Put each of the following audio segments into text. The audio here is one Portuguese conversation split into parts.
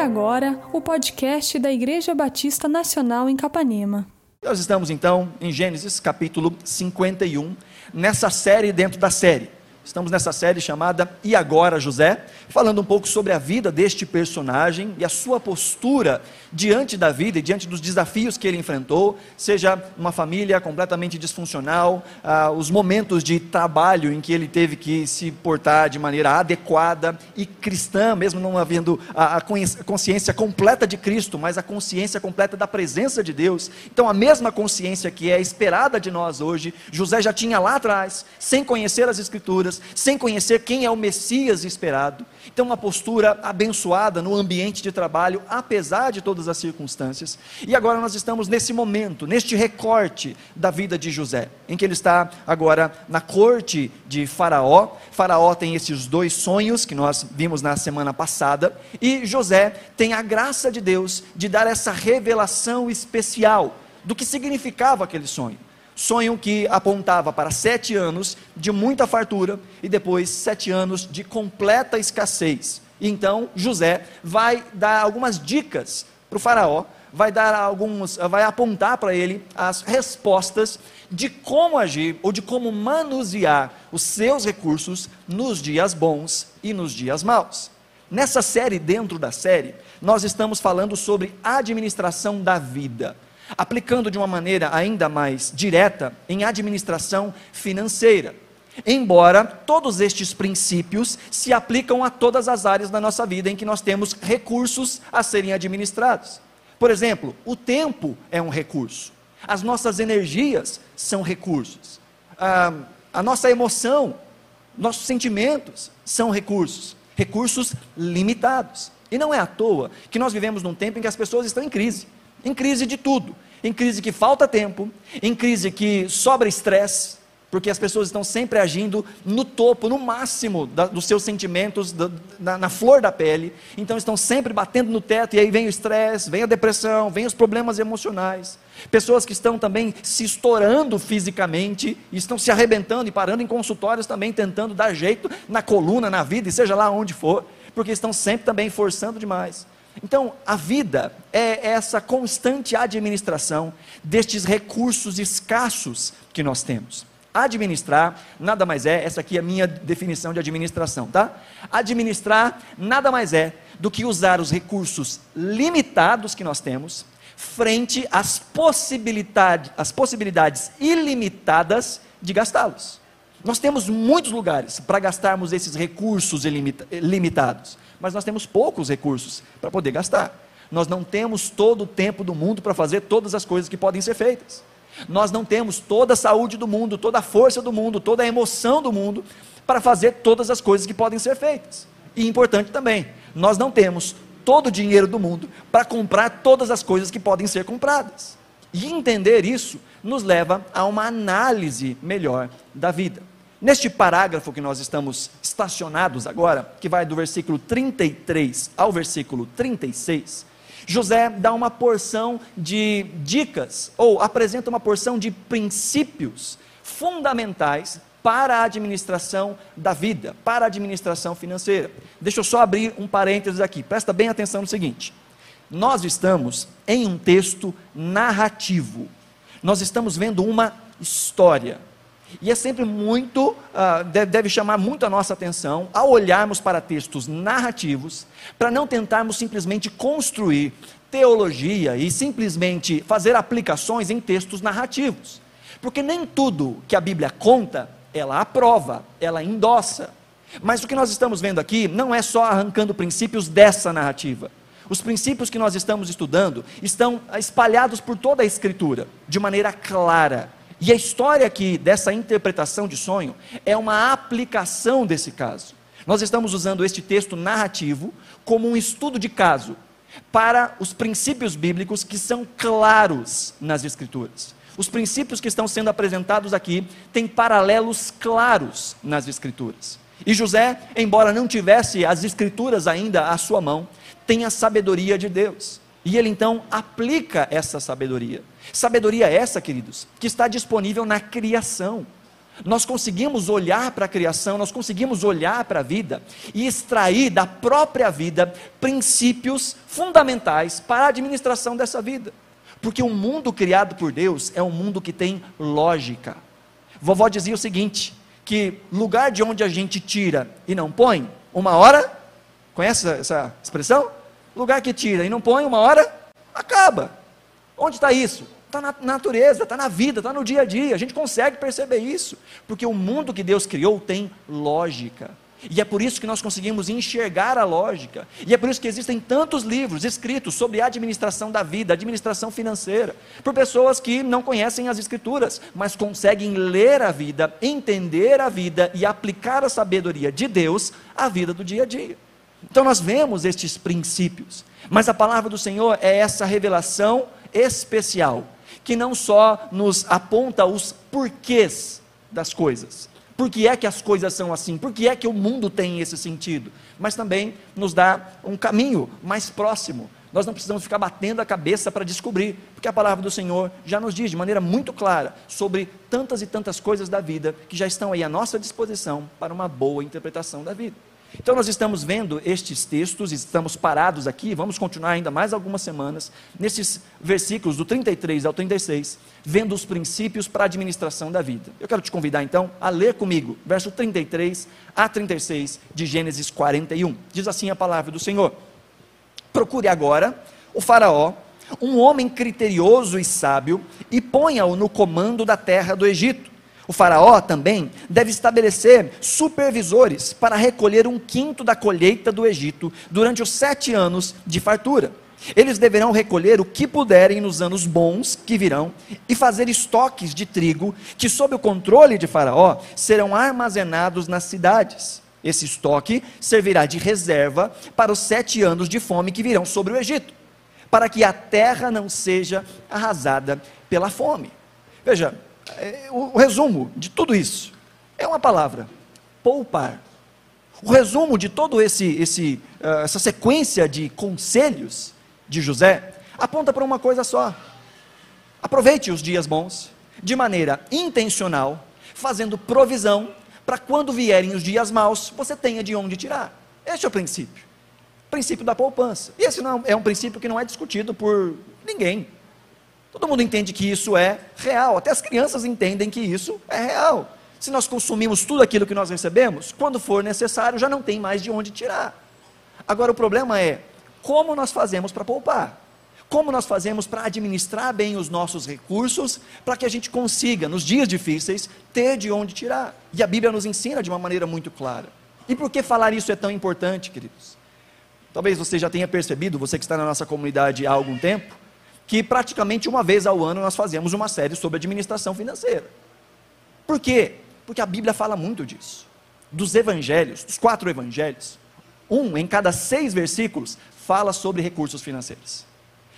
agora o podcast da Igreja Batista Nacional em Capanema. Nós estamos então em Gênesis capítulo 51, nessa série dentro da série. Estamos nessa série chamada E Agora José, falando um pouco sobre a vida deste personagem e a sua postura diante da vida e diante dos desafios que ele enfrentou, seja uma família completamente disfuncional, ah, os momentos de trabalho em que ele teve que se portar de maneira adequada e cristã, mesmo não havendo a, a consciência completa de Cristo, mas a consciência completa da presença de Deus. Então, a mesma consciência que é esperada de nós hoje, José já tinha lá atrás, sem conhecer as Escrituras sem conhecer quem é o Messias esperado. Então, uma postura abençoada no ambiente de trabalho, apesar de todas as circunstâncias. E agora nós estamos nesse momento, neste recorte da vida de José, em que ele está agora na corte de Faraó. Faraó tem esses dois sonhos que nós vimos na semana passada, e José tem a graça de Deus de dar essa revelação especial do que significava aquele sonho sonho que apontava para sete anos de muita fartura e depois sete anos de completa escassez. Então José vai dar algumas dicas para o faraó, vai dar alguns, vai apontar para ele as respostas de como agir ou de como manusear os seus recursos nos dias bons e nos dias maus. Nessa série, dentro da série, nós estamos falando sobre administração da vida aplicando de uma maneira ainda mais direta em administração financeira. Embora todos estes princípios se aplicam a todas as áreas da nossa vida em que nós temos recursos a serem administrados. Por exemplo, o tempo é um recurso, as nossas energias são recursos, a, a nossa emoção, nossos sentimentos são recursos, recursos limitados. E não é à toa que nós vivemos num tempo em que as pessoas estão em crise em crise de tudo, em crise que falta tempo, em crise que sobra estresse, porque as pessoas estão sempre agindo no topo, no máximo da, dos seus sentimentos, da, na, na, flor da pele, então estão sempre batendo no teto, e aí vem o estresse, vem a depressão, vem os problemas emocionais. Pessoas que estão também se estourando fisicamente, estão se arrebentando e parando em consultórios também, tentando dar jeito na coluna, na vida, e seja lá onde for, porque estão sempre também forçando demais. Então, a vida é essa constante administração destes recursos escassos que nós temos. Administrar nada mais é, essa aqui é a minha definição de administração, tá? Administrar nada mais é do que usar os recursos limitados que nós temos frente às possibilidades, às possibilidades ilimitadas de gastá-los. Nós temos muitos lugares para gastarmos esses recursos limitados mas nós temos poucos recursos para poder gastar. Nós não temos todo o tempo do mundo para fazer todas as coisas que podem ser feitas. Nós não temos toda a saúde do mundo, toda a força do mundo, toda a emoção do mundo para fazer todas as coisas que podem ser feitas. E importante também, nós não temos todo o dinheiro do mundo para comprar todas as coisas que podem ser compradas. E entender isso nos leva a uma análise melhor da vida. Neste parágrafo que nós estamos estacionados agora, que vai do versículo 33 ao versículo 36, José dá uma porção de dicas, ou apresenta uma porção de princípios fundamentais para a administração da vida, para a administração financeira. Deixa eu só abrir um parênteses aqui, presta bem atenção no seguinte: nós estamos em um texto narrativo, nós estamos vendo uma história. E é sempre muito, uh, deve chamar muito a nossa atenção ao olharmos para textos narrativos, para não tentarmos simplesmente construir teologia e simplesmente fazer aplicações em textos narrativos. Porque nem tudo que a Bíblia conta, ela aprova, ela endossa. Mas o que nós estamos vendo aqui não é só arrancando princípios dessa narrativa. Os princípios que nós estamos estudando estão espalhados por toda a Escritura, de maneira clara e a história aqui dessa interpretação de sonho é uma aplicação desse caso. Nós estamos usando este texto narrativo como um estudo de caso para os princípios bíblicos que são claros nas Escrituras. Os princípios que estão sendo apresentados aqui têm paralelos claros nas Escrituras. E José, embora não tivesse as Escrituras ainda à sua mão, tem a sabedoria de Deus. E ele então aplica essa sabedoria. Sabedoria essa, queridos, que está disponível na criação. nós conseguimos olhar para a criação, nós conseguimos olhar para a vida e extrair da própria vida princípios fundamentais para a administração dessa vida. Porque o mundo criado por Deus é um mundo que tem lógica. Vovó dizia o seguinte: que lugar de onde a gente tira e não põe, uma hora, conhece essa expressão? Lugar que tira e não põe, uma hora, acaba. Onde está isso? Está na natureza, está na vida, está no dia a dia. A gente consegue perceber isso, porque o mundo que Deus criou tem lógica. E é por isso que nós conseguimos enxergar a lógica. E é por isso que existem tantos livros escritos sobre a administração da vida, administração financeira, por pessoas que não conhecem as escrituras, mas conseguem ler a vida, entender a vida e aplicar a sabedoria de Deus à vida do dia a dia. Então nós vemos estes princípios, mas a palavra do Senhor é essa revelação especial que não só nos aponta os porquês das coisas, por que é que as coisas são assim, por que é que o mundo tem esse sentido, mas também nos dá um caminho mais próximo. Nós não precisamos ficar batendo a cabeça para descobrir, porque a palavra do Senhor já nos diz de maneira muito clara sobre tantas e tantas coisas da vida que já estão aí à nossa disposição para uma boa interpretação da vida. Então, nós estamos vendo estes textos, estamos parados aqui, vamos continuar ainda mais algumas semanas, nesses versículos do 33 ao 36, vendo os princípios para a administração da vida. Eu quero te convidar então a ler comigo, verso 33 a 36 de Gênesis 41. Diz assim a palavra do Senhor: Procure agora o Faraó, um homem criterioso e sábio, e ponha-o no comando da terra do Egito o Faraó também deve estabelecer supervisores para recolher um quinto da colheita do Egito durante os sete anos de fartura. Eles deverão recolher o que puderem nos anos bons que virão e fazer estoques de trigo que, sob o controle de Faraó, serão armazenados nas cidades. Esse estoque servirá de reserva para os sete anos de fome que virão sobre o Egito, para que a terra não seja arrasada pela fome. Veja, o resumo de tudo isso é uma palavra: poupar. O resumo de todo esse, esse uh, essa sequência de conselhos de José aponta para uma coisa só. Aproveite os dias bons de maneira intencional, fazendo provisão para quando vierem os dias maus, você tenha de onde tirar. Este é o princípio. O princípio da poupança. E esse não, é um princípio que não é discutido por ninguém. Todo mundo entende que isso é real, até as crianças entendem que isso é real. Se nós consumimos tudo aquilo que nós recebemos, quando for necessário, já não tem mais de onde tirar. Agora o problema é como nós fazemos para poupar? Como nós fazemos para administrar bem os nossos recursos, para que a gente consiga, nos dias difíceis, ter de onde tirar? E a Bíblia nos ensina de uma maneira muito clara. E por que falar isso é tão importante, queridos? Talvez você já tenha percebido, você que está na nossa comunidade há algum tempo, que praticamente uma vez ao ano nós fazemos uma série sobre administração financeira. Por quê? Porque a Bíblia fala muito disso. Dos evangelhos, dos quatro evangelhos, um em cada seis versículos fala sobre recursos financeiros.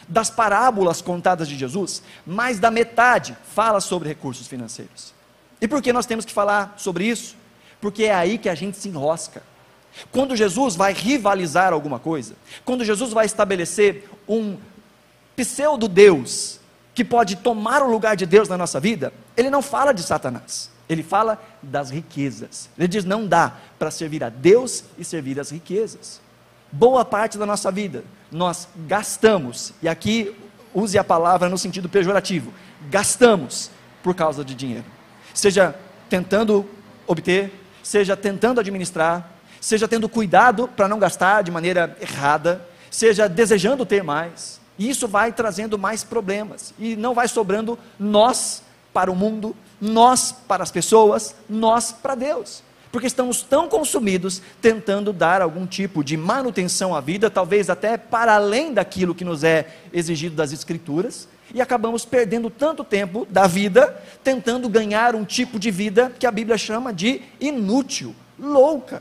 Das parábolas contadas de Jesus, mais da metade fala sobre recursos financeiros. E por que nós temos que falar sobre isso? Porque é aí que a gente se enrosca. Quando Jesus vai rivalizar alguma coisa, quando Jesus vai estabelecer um pseudo-Deus que pode tomar o lugar de Deus na nossa vida, ele não fala de Satanás, ele fala das riquezas. Ele diz: não dá para servir a Deus e servir as riquezas. Boa parte da nossa vida nós gastamos, e aqui use a palavra no sentido pejorativo, gastamos por causa de dinheiro. Seja tentando obter, seja tentando administrar, seja tendo cuidado para não gastar de maneira errada, seja desejando ter mais. E isso vai trazendo mais problemas. E não vai sobrando nós para o mundo, nós para as pessoas, nós para Deus. Porque estamos tão consumidos tentando dar algum tipo de manutenção à vida, talvez até para além daquilo que nos é exigido das Escrituras, e acabamos perdendo tanto tempo da vida tentando ganhar um tipo de vida que a Bíblia chama de inútil, louca.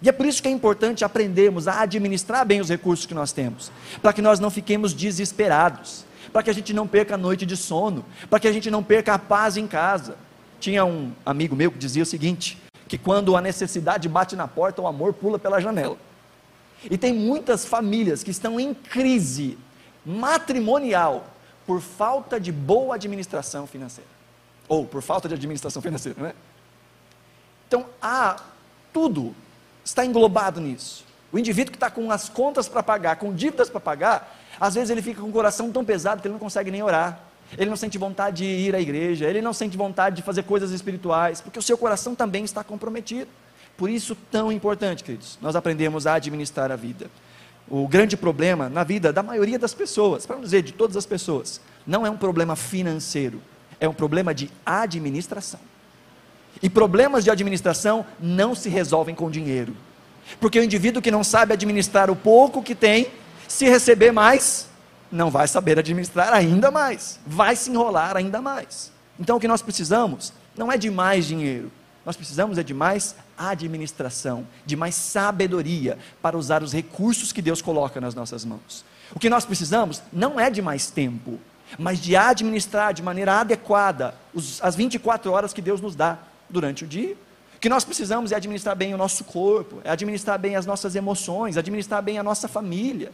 E é por isso que é importante aprendermos a administrar bem os recursos que nós temos, para que nós não fiquemos desesperados, para que a gente não perca a noite de sono, para que a gente não perca a paz em casa. Tinha um amigo meu que dizia o seguinte: que quando a necessidade bate na porta, o amor pula pela janela. E tem muitas famílias que estão em crise matrimonial por falta de boa administração financeira. Ou por falta de administração financeira, não é? Então, há tudo está englobado nisso. O indivíduo que está com as contas para pagar, com dívidas para pagar, às vezes ele fica com o coração tão pesado que ele não consegue nem orar. Ele não sente vontade de ir à igreja, ele não sente vontade de fazer coisas espirituais, porque o seu coração também está comprometido. Por isso, tão importante, queridos, nós aprendemos a administrar a vida. O grande problema na vida da maioria das pessoas, para não dizer de todas as pessoas, não é um problema financeiro, é um problema de administração. E problemas de administração não se resolvem com dinheiro. Porque o indivíduo que não sabe administrar o pouco que tem, se receber mais, não vai saber administrar ainda mais, vai se enrolar ainda mais. Então o que nós precisamos não é de mais dinheiro, nós precisamos é de mais administração, de mais sabedoria para usar os recursos que Deus coloca nas nossas mãos. O que nós precisamos não é de mais tempo, mas de administrar de maneira adequada os, as 24 horas que Deus nos dá durante o dia. O que nós precisamos é administrar bem o nosso corpo, é administrar bem as nossas emoções, administrar bem a nossa família.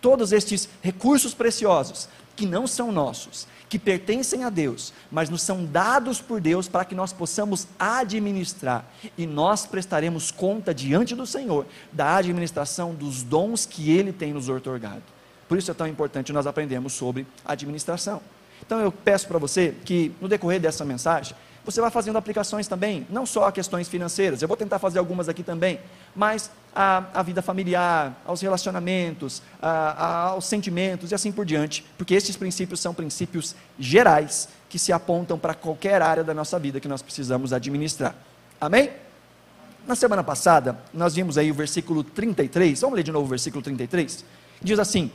Todos estes recursos preciosos que não são nossos, que pertencem a Deus, mas nos são dados por Deus para que nós possamos administrar e nós prestaremos conta diante do Senhor da administração dos dons que Ele tem nos otorgado. Por isso é tão importante nós aprendermos sobre administração. Então eu peço para você que no decorrer dessa mensagem você vai fazendo aplicações também, não só a questões financeiras, eu vou tentar fazer algumas aqui também, mas a, a vida familiar, aos relacionamentos, aos sentimentos e assim por diante, porque estes princípios são princípios gerais que se apontam para qualquer área da nossa vida que nós precisamos administrar. Amém? Na semana passada, nós vimos aí o versículo 33, vamos ler de novo o versículo 33? Diz assim: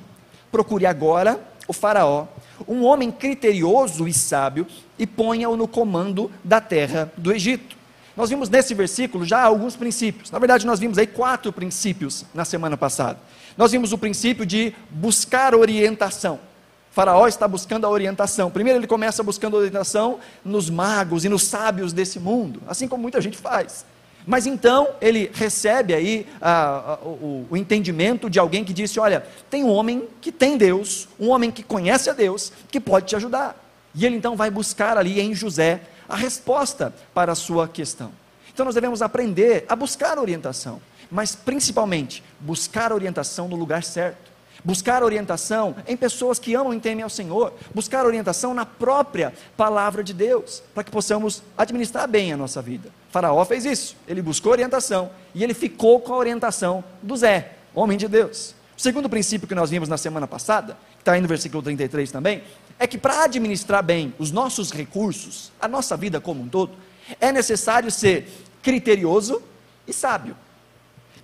Procure agora o Faraó, um homem criterioso e sábio, e ponha-o no comando da terra do Egito. Nós vimos nesse versículo já alguns princípios. Na verdade, nós vimos aí quatro princípios na semana passada. Nós vimos o princípio de buscar orientação. O faraó está buscando a orientação. Primeiro, ele começa buscando orientação nos magos e nos sábios desse mundo, assim como muita gente faz. Mas então ele recebe aí ah, o, o, entendimento de alguém que disse: Olha, tem um homem que tem Deus, um homem que conhece a Deus, que pode te ajudar. E ele então vai buscar ali em José a resposta para a sua questão. Então nós devemos aprender a buscar orientação, mas principalmente buscar orientação no lugar certo buscar orientação em pessoas que amam e temem ao Senhor, buscar orientação na própria palavra de Deus, para que possamos administrar bem a nossa vida. faraó fez isso, ele buscou orientação e ele ficou com a orientação do Zé, homem de Deus. O segundo princípio que nós vimos na semana passada, que está aí no versículo 33 também, é que para administrar bem os nossos recursos, a nossa vida como um todo, é necessário ser criterioso e sábio.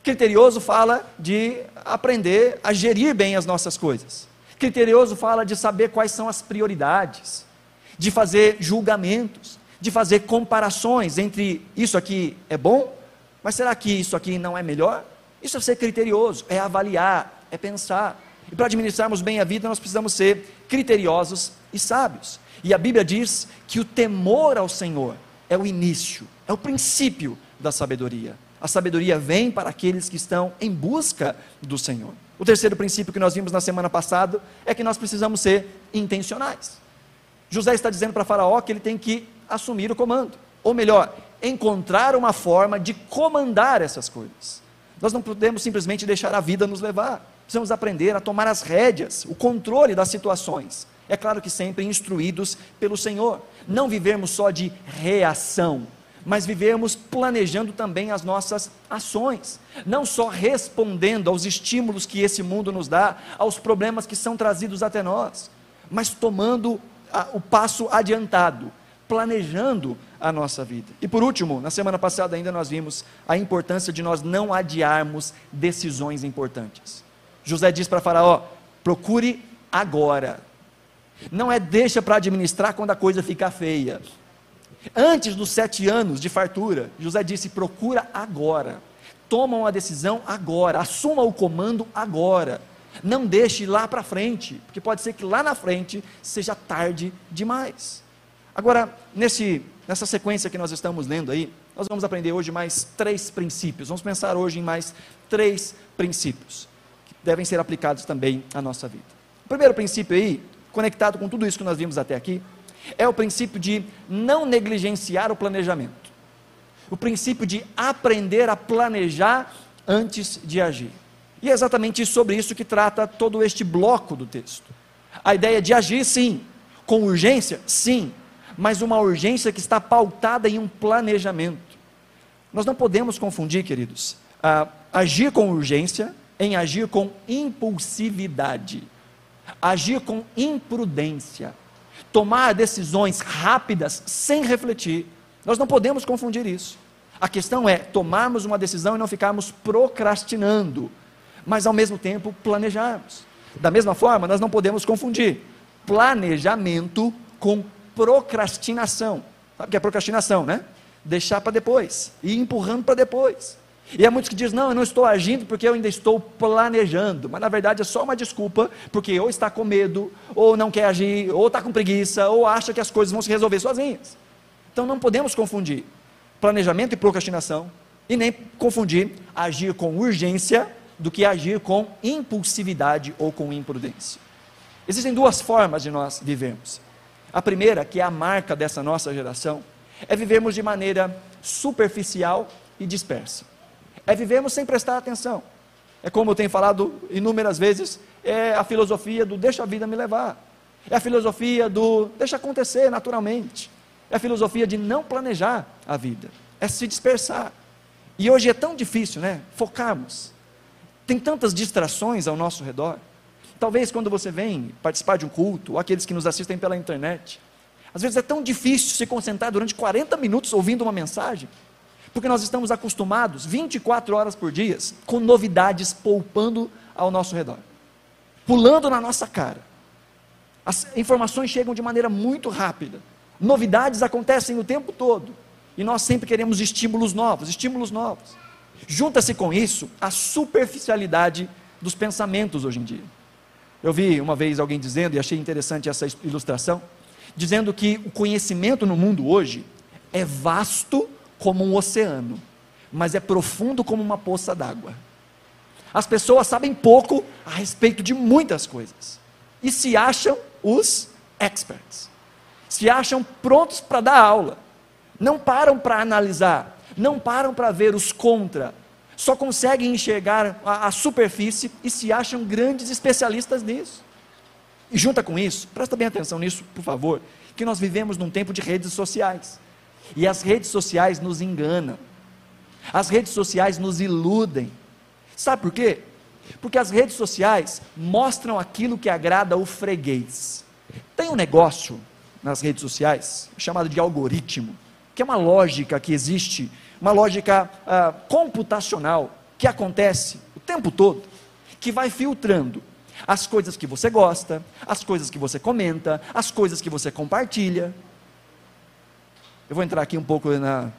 Criterioso fala de aprender a gerir bem as nossas coisas. Criterioso fala de saber quais são as prioridades, de fazer julgamentos, de fazer comparações entre isso aqui é bom, mas será que isso aqui não é melhor? Isso é ser criterioso, é avaliar, é pensar. E para administrarmos bem a vida, nós precisamos ser criteriosos e sábios. E a Bíblia diz que o temor ao Senhor é o início, é o princípio da sabedoria. A sabedoria vem para aqueles que estão em busca do Senhor. O terceiro princípio que nós vimos na semana passada é que nós precisamos ser intencionais. José está dizendo para Faraó que ele tem que assumir o comando, ou melhor, encontrar uma forma de comandar essas coisas. Nós não podemos simplesmente deixar a vida nos levar, precisamos aprender a tomar as rédeas, o controle das situações. É claro que sempre instruídos pelo Senhor, não vivermos só de reação, mas vivemos planejando também as nossas ações, não só respondendo aos estímulos que esse mundo nos dá, aos problemas que são trazidos até nós, mas tomando a, o passo adiantado, planejando a nossa vida. E por último, na semana passada ainda nós vimos a importância de nós não adiarmos decisões importantes. José diz para Faraó: procure agora. Não é deixa para administrar quando a coisa ficar feia. Antes dos sete anos de fartura, José disse: procura agora, toma uma decisão agora, assuma o comando agora. Não deixe lá para frente, porque pode ser que lá na frente seja tarde demais. Agora, nesse, nessa sequência que nós estamos lendo aí, nós vamos aprender hoje mais três princípios. Vamos pensar hoje em mais três princípios que devem ser aplicados também à nossa vida. O primeiro princípio aí, conectado com tudo isso que nós vimos até aqui, é o princípio de não negligenciar o planejamento. o princípio de aprender a planejar antes de agir. E é exatamente sobre isso que trata todo este bloco do texto. A ideia de agir, sim, com urgência, sim, mas uma urgência que está pautada em um planejamento. Nós não podemos confundir, queridos, agir com urgência em agir com impulsividade, agir com imprudência, tomar decisões rápidas sem refletir. Nós não podemos confundir isso. A questão é tomarmos uma decisão e não ficarmos procrastinando, mas ao mesmo tempo planejarmos. Da mesma forma, nós não podemos confundir planejamento com procrastinação. Sabe o que é procrastinação, né? Deixar para depois, e empurrando para depois. E há muitos que dizem, não, eu não estou agindo porque eu ainda estou planejando. Mas na verdade é só uma desculpa, porque ou está com medo, ou não quer agir, ou está com preguiça, ou acha que as coisas vão se resolver sozinhas. Então não podemos confundir planejamento e procrastinação, e nem confundir agir com urgência do que agir com impulsividade ou com imprudência. Existem duas formas de nós vivermos. A primeira, que é a marca dessa nossa geração, é vivermos de maneira superficial e dispersa é vivermos sem prestar atenção. É como eu tenho falado inúmeras vezes, é a filosofia do deixa a vida me levar. É a filosofia do deixa acontecer naturalmente. É a filosofia de não planejar a vida, é se dispersar. E hoje é tão difícil, né? Focarmos. Tem tantas distrações ao nosso redor. Talvez quando você vem participar de um culto, ou aqueles que nos assistem pela internet, às vezes é tão difícil se concentrar durante 40 minutos ouvindo uma mensagem. Porque nós estamos acostumados 24 horas por dia com novidades poupando ao nosso redor, pulando na nossa cara. As informações chegam de maneira muito rápida. Novidades acontecem o tempo todo. E nós sempre queremos estímulos novos, estímulos novos. Junta-se com isso a superficialidade dos pensamentos hoje em dia. Eu vi uma vez alguém dizendo, e achei interessante essa ilustração, dizendo que o conhecimento no mundo hoje é vasto como um oceano, mas é profundo como uma poça d'água. As pessoas sabem pouco a respeito de muitas coisas e se acham os experts, se acham prontos para dar aula, não param para analisar, não param para ver os contra, só conseguem enxergar a, a, superfície e se acham grandes especialistas nisso. E junta com isso, presta bem atenção nisso, por favor, que nós vivemos num tempo de redes sociais. E as redes sociais nos enganam. As redes sociais nos iludem. Sabe por quê? Porque as redes sociais mostram aquilo que agrada o freguês. Tem um negócio nas redes sociais chamado de algoritmo, que é uma lógica que existe, uma lógica ah, computacional que acontece o tempo todo, que vai filtrando as coisas que você gosta, as coisas que você comenta, as coisas que você compartilha. Eu vou entrar aqui um pouco na,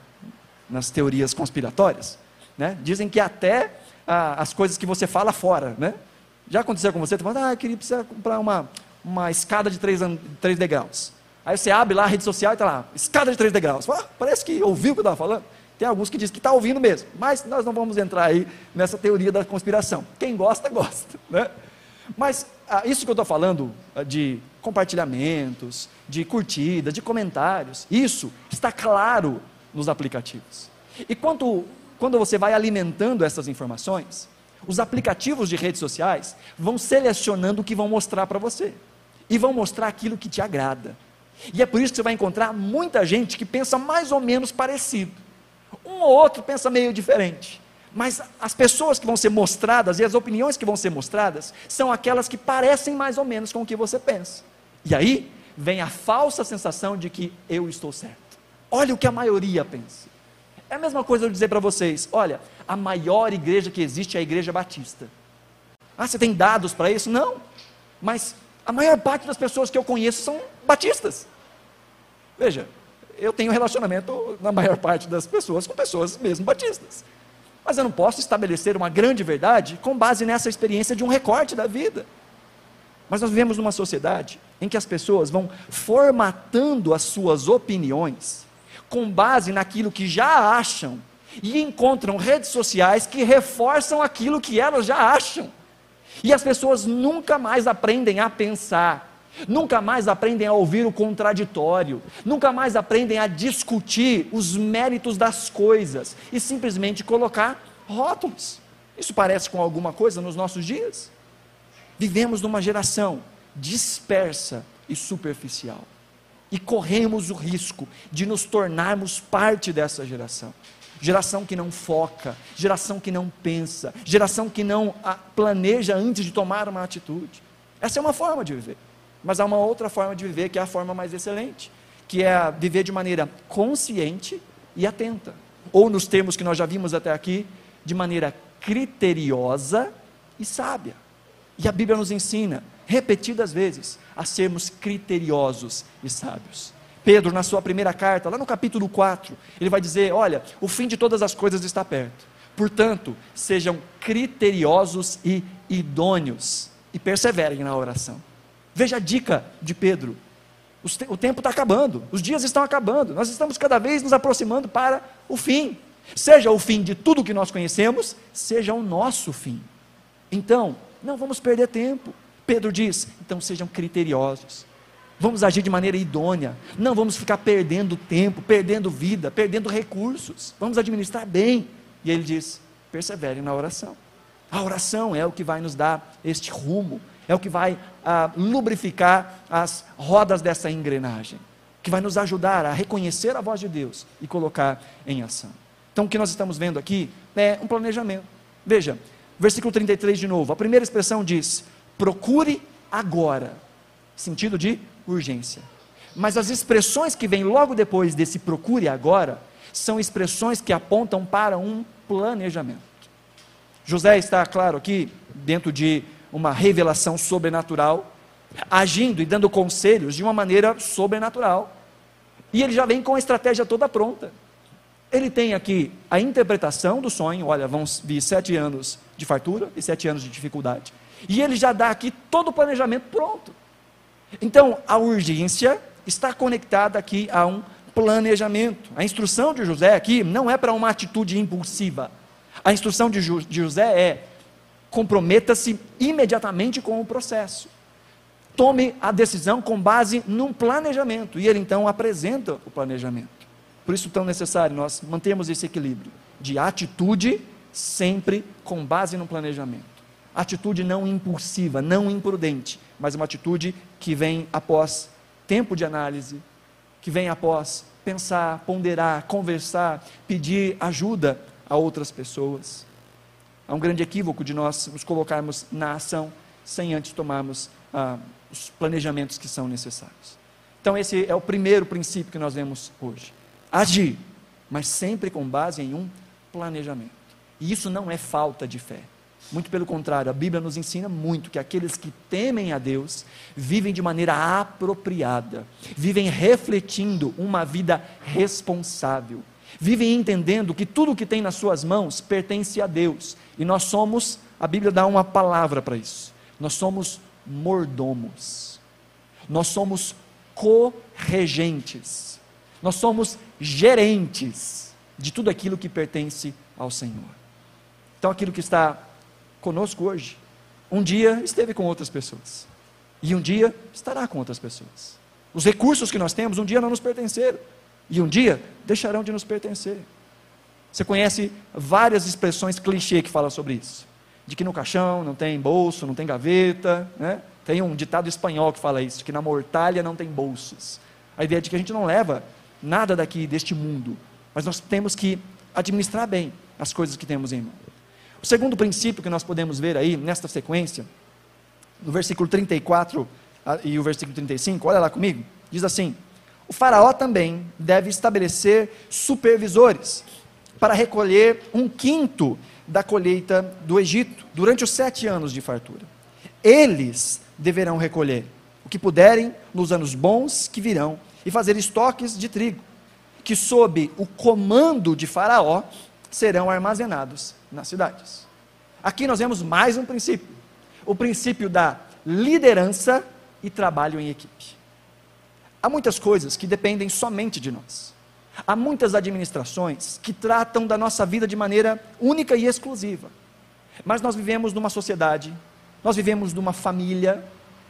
nas teorias conspiratórias. Né? Dizem que até ah, as coisas que você fala fora. Né? Já aconteceu com você? Você fala, ah, eu queria precisar comprar uma, uma escada de três, três degraus. Aí você abre lá a rede social e está lá, escada de três degraus. Ah, parece que ouviu o que eu estava falando. Tem alguns que dizem que está ouvindo mesmo, mas nós não vamos entrar aí nessa teoria da conspiração. Quem gosta, gosta. Né? Mas ah, isso que eu estou falando ah, de compartilhamentos, de curtidas, de comentários, isso está claro nos aplicativos. E quando, quando você vai alimentando essas informações, os aplicativos de redes sociais vão selecionando o que vão mostrar para você. E vão mostrar aquilo que te agrada. E é por isso que você vai encontrar muita gente que pensa mais ou menos parecido. Um ou outro pensa meio diferente. Mas as pessoas que vão ser mostradas e as opiniões que vão ser mostradas são aquelas que parecem mais ou menos com o que você pensa. E aí vem a falsa sensação de que eu estou certo. Olha o que a maioria pensa. É a mesma coisa eu dizer para vocês: olha, a maior igreja que existe é a Igreja Batista. Ah, você tem dados para isso? Não. Mas a maior parte das pessoas que eu conheço são batistas. Veja, eu tenho relacionamento, na maior parte das pessoas, com pessoas mesmo batistas. Mas eu não posso estabelecer uma grande verdade com base nessa experiência de um recorte da vida. Mas nós vivemos numa sociedade em que as pessoas vão formatando as suas opiniões com base naquilo que já acham e encontram redes sociais que reforçam aquilo que elas já acham. E as pessoas nunca mais aprendem a pensar, nunca mais aprendem a ouvir o contraditório, nunca mais aprendem a discutir os méritos das coisas e simplesmente colocar rótulos. Isso parece com alguma coisa nos nossos dias? Vivemos numa geração dispersa e superficial. E corremos o risco de nos tornarmos parte dessa geração. Geração que não foca, geração que não pensa, geração que não ah, planeja antes de tomar uma atitude. Essa é uma forma de viver. Mas há uma outra forma de viver que é a forma mais excelente, que é viver de maneira consciente e atenta. Ou nos termos que nós já vimos até aqui, de maneira criteriosa e sábia. E a Bíblia nos ensina, repetidas vezes, a sermos criteriosos e sábios. Pedro, na sua primeira carta, lá no capítulo 4, ele vai dizer: Olha, o fim de todas as coisas está perto. Portanto, sejam criteriosos e idôneos e perseverem na oração. Veja a dica de Pedro. O tempo está acabando, os dias estão acabando, nós estamos cada vez nos aproximando para o fim. Seja o fim de tudo que nós conhecemos, seja o nosso fim. Então, não vamos perder tempo. Pedro diz: então sejam criteriosos. Vamos agir de maneira idônea. Não vamos ficar perdendo tempo, perdendo vida, perdendo recursos. Vamos administrar bem. E ele diz: persevere na oração. A oração é o que vai nos dar este rumo, é o que vai ah, lubrificar as rodas dessa engrenagem, que vai nos ajudar a reconhecer a voz de Deus e colocar em ação. Então, o que nós estamos vendo aqui é um planejamento. Veja, versículo 33 de novo. A primeira expressão diz: procure agora, sentido de urgência. Mas as expressões que vêm logo depois desse procure agora são expressões que apontam para um planejamento. José está, claro, aqui dentro de uma revelação sobrenatural, agindo e dando conselhos de uma maneira sobrenatural. E ele já vem com a estratégia toda pronta. Ele tem aqui a interpretação do sonho, olha, vão vir sete anos de fartura e sete anos de dificuldade. E ele já dá aqui todo o planejamento pronto. Então, a urgência está conectada aqui a um planejamento. A instrução de José aqui não é para uma atitude impulsiva. A instrução de José é comprometa-se imediatamente com o processo. Tome a decisão com base num planejamento. E ele então apresenta o planejamento. Por isso, tão necessário nós mantermos esse equilíbrio de atitude sempre com base no planejamento. Atitude não impulsiva, não imprudente, mas uma atitude que vem após tempo de análise, que vem após pensar, ponderar, conversar, pedir ajuda a outras pessoas. Há um grande equívoco de nós nos colocarmos na ação sem antes tomarmos ah, os planejamentos que são necessários. Então, esse é o primeiro princípio que nós vemos hoje. Agir, mas sempre com base em um planejamento. E isso não é falta de fé. Muito pelo contrário, a Bíblia nos ensina muito que aqueles que temem a Deus vivem de maneira apropriada, vivem refletindo uma vida responsável, vivem entendendo que tudo o que tem nas suas mãos pertence a Deus. E nós somos, a Bíblia dá uma palavra para isso. Nós somos mordomos. Nós somos co-regentes. Nós somos gerentes de tudo aquilo que pertence ao Senhor. Então, aquilo que está conosco hoje, um dia esteve com outras pessoas, e um dia estará com outras pessoas. Os recursos que nós temos, um dia não nos pertenceram, e um dia deixarão de nos pertencer. Você conhece várias expressões clichê que falam sobre isso. De que no caixão não tem bolso, não tem gaveta, né? Tem um ditado espanhol que fala isso, que na mortalha não tem bolsos. A ideia de que a gente não leva nada daqui deste mundo, mas nós temos que administrar bem as coisas que temos em mão. O segundo princípio que nós podemos ver aí nesta sequência, no versículo 34 ah, e o versículo 35, olha lá comigo, diz assim: o Faraó também deve estabelecer supervisores para recolher um quinto da colheita do Egito durante os sete anos de fartura. Eles deverão recolher o que puderem nos anos bons que virão e fazer estoques de trigo, que sob o comando de Faraó serão armazenados nas cidades. Aqui nós vemos mais um princípio: o princípio da liderança e trabalho em equipe. Há muitas coisas que dependem somente de nós. Há muitas administrações que tratam da nossa vida de maneira única e exclusiva. Mas nós vivemos numa sociedade, nós vivemos numa família,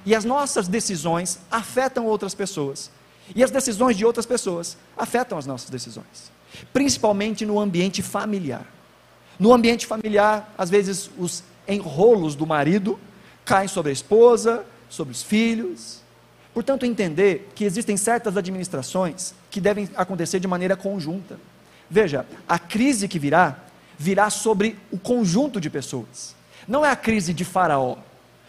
E as nossas decisões afetam outras pessoas. E as decisões de outras pessoas afetam as nossas decisões. Principalmente no ambiente familiar. No ambiente familiar, às vezes os enrolos do marido caem sobre a esposa, sobre os filhos. Portanto, entender que existem certas administrações que devem acontecer de maneira conjunta. Veja, a crise que virá, virá sobre o conjunto de pessoas. Não é a crise de Faraó.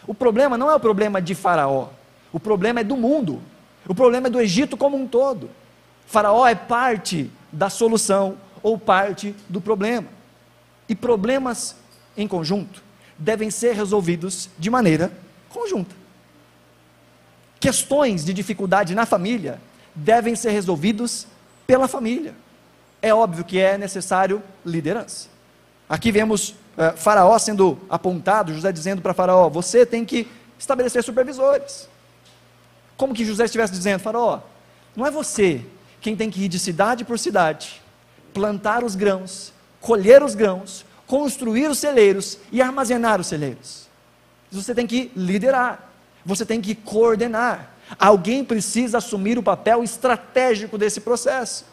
O problema não é o problema de Faraó. O problema é do mundo. O problema é do Egito como um todo. Faraó é parte da solução ou parte do problema. E problemas em conjunto devem ser resolvidos de maneira conjunta. Questões de dificuldade na família devem ser resolvidos pela família. É óbvio que é necessário liderança. Aqui vemos uh, Faraó sendo apontado, José dizendo para Faraó: você tem que estabelecer supervisores. Como que José estivesse dizendo: Faraó, não é você quem tem que ir de cidade por cidade, plantar os grãos, colher os grãos, construir os celeiros e armazenar os celeiros. Você tem que liderar, você tem que coordenar. Alguém precisa assumir o papel estratégico desse processo.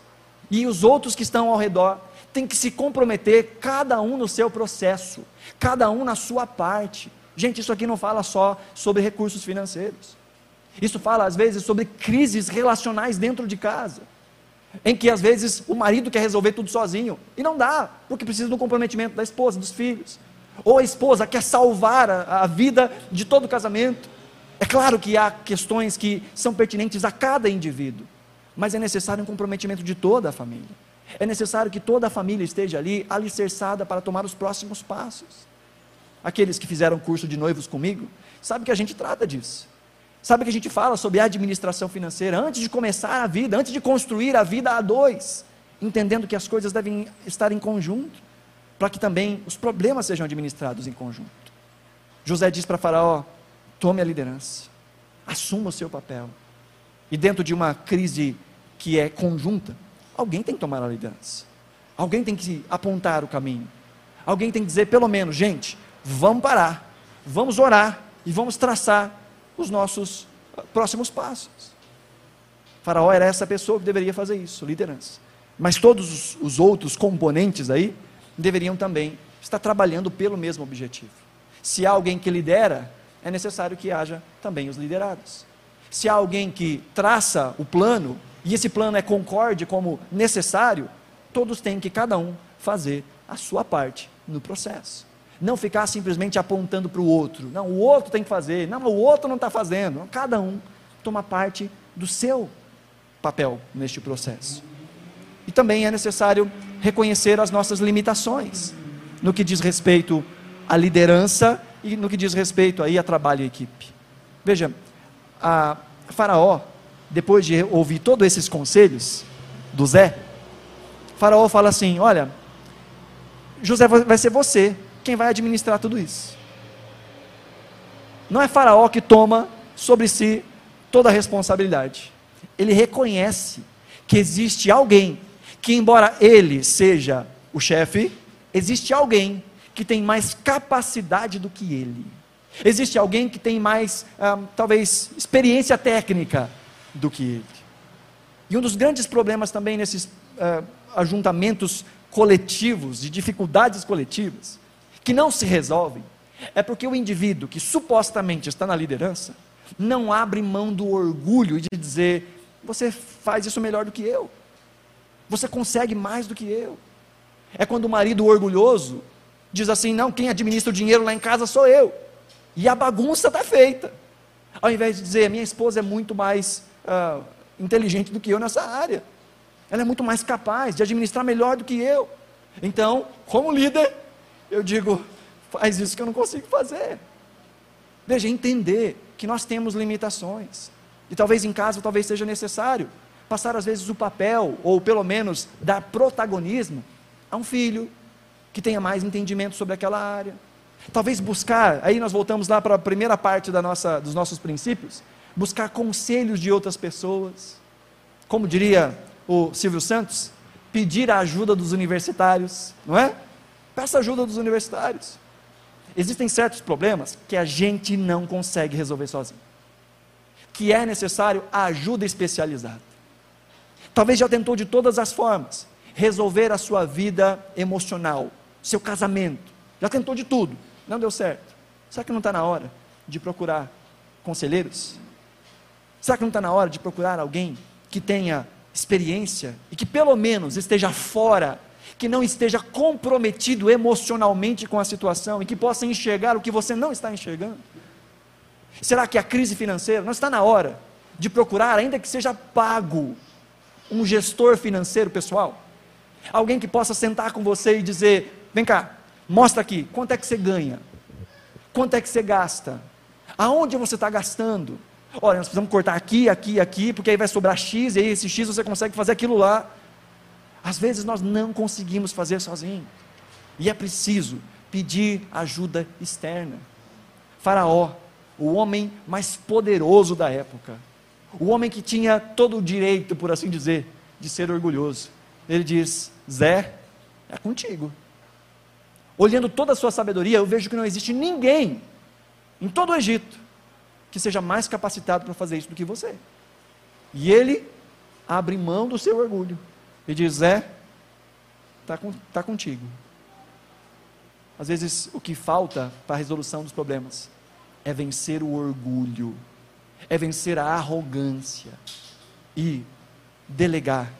E os outros que estão ao redor têm que se comprometer, cada um no seu processo, cada um na sua parte. Gente, isso aqui não fala só sobre recursos financeiros. Isso fala, às vezes, sobre crises relacionais dentro de casa em que às vezes o marido quer resolver tudo sozinho e não dá, porque precisa do comprometimento da esposa, dos filhos. Ou a esposa quer salvar a, a vida de todo o casamento. É claro que há questões que são pertinentes a cada indivíduo, mas é necessário um comprometimento de toda a família. É necessário que toda a família esteja ali alicerçada para tomar os próximos passos. Aqueles que fizeram curso de noivos comigo, sabem que a gente trata disso. Sabe que a gente fala sobre administração financeira antes de começar a vida, antes de construir a vida a dois, entendendo que as coisas devem estar em conjunto, para que também os problemas sejam administrados em conjunto. José diz para Faraó: tome a liderança, assuma o seu papel. E dentro de uma crise que é conjunta, alguém tem que tomar a liderança, alguém tem que apontar o caminho, alguém tem que dizer, pelo menos, gente, vamos parar, vamos orar e vamos traçar os nossos próximos passos. Faraó era essa pessoa que deveria fazer isso, liderança. Mas todos os, os outros componentes aí deveriam também estar trabalhando pelo mesmo objetivo. Se há alguém que lidera, é necessário que haja também os liderados. Se há alguém que traça o plano, e esse plano é concorde como necessário, todos têm que, cada um, fazer a sua parte no processo. Não ficar simplesmente apontando para o outro. Não, o outro tem que fazer. Não, o outro não está fazendo. Cada um toma parte do seu papel neste processo. E também é necessário reconhecer as nossas limitações no que diz respeito à liderança e no que diz respeito aí a trabalho em equipe. Veja, a Faraó, depois de ouvir todos esses conselhos do Zé, Faraó fala assim: Olha, José vai ser você quem vai administrar tudo isso. Não é Faraó que toma sobre si toda a responsabilidade. Ele reconhece que existe alguém que, embora ele seja o chefe, existe alguém que tem mais capacidade do que ele. Existe alguém que tem mais, ah, talvez, experiência técnica do que ele. E um dos grandes problemas também nesses ah, ajuntamentos coletivos, de dificuldades coletivas, que não se resolvem é porque o indivíduo que supostamente está na liderança não abre mão do orgulho de dizer: você faz isso melhor do que eu, você consegue mais do que eu. É quando o marido orgulhoso diz assim: não, quem administra o dinheiro lá em casa sou eu, e a bagunça está feita. Ao invés de dizer: minha esposa é muito mais uh, inteligente do que eu nessa área, ela é muito mais capaz de administrar melhor do que eu. Então, como líder, eu digo, faz isso que eu não consigo fazer. Veja, entender que nós temos limitações. E talvez em casa, talvez seja necessário passar às vezes o papel, ou pelo menos dar protagonismo a um filho que tenha mais entendimento sobre aquela área. Talvez buscar, aí nós voltamos lá para a primeira parte da nossa, dos nossos princípios, buscar conselhos de outras pessoas. Como diria o Silvio Santos, pedir a ajuda dos universitários, não é? Peça ajuda dos universitários. Existem certos problemas que a gente não consegue resolver sozinho. que é necessário a ajuda especializada. Talvez já tentou de todas as formas resolver a sua vida emocional, seu casamento, já tentou de tudo, não deu certo. Será que não está na hora de procurar conselheiros? Será que não está na hora de procurar alguém que tenha experiência e que pelo menos esteja fora, que não esteja comprometido emocionalmente com a situação e que possa enxergar o que você não está enxergando? Será que a crise financeira não está na hora de procurar, ainda que seja pago, um gestor financeiro pessoal? Alguém que possa sentar com você e dizer: vem cá, mostra aqui, quanto é que você ganha? Quanto é que você gasta? Aonde você está gastando? Olha, nós precisamos cortar aqui, aqui, aqui, porque aí vai sobrar X, e aí esse X você consegue fazer aquilo lá. Às vezes nós não conseguimos fazer sozinho. E é preciso pedir ajuda externa. Faraó, o homem mais poderoso da época, o homem que tinha todo o direito, por assim dizer, de ser orgulhoso. Ele diz: Zé, é contigo. Olhando toda a sua sabedoria, eu vejo que não existe ninguém em todo o Egito que seja mais capacitado para fazer isso do que você. E ele abre mão do seu orgulho e diz: Zé, está com, tá contigo. Às vezes, o que falta para a resolução dos problemas é vencer o orgulho, é vencer a arrogância e delegar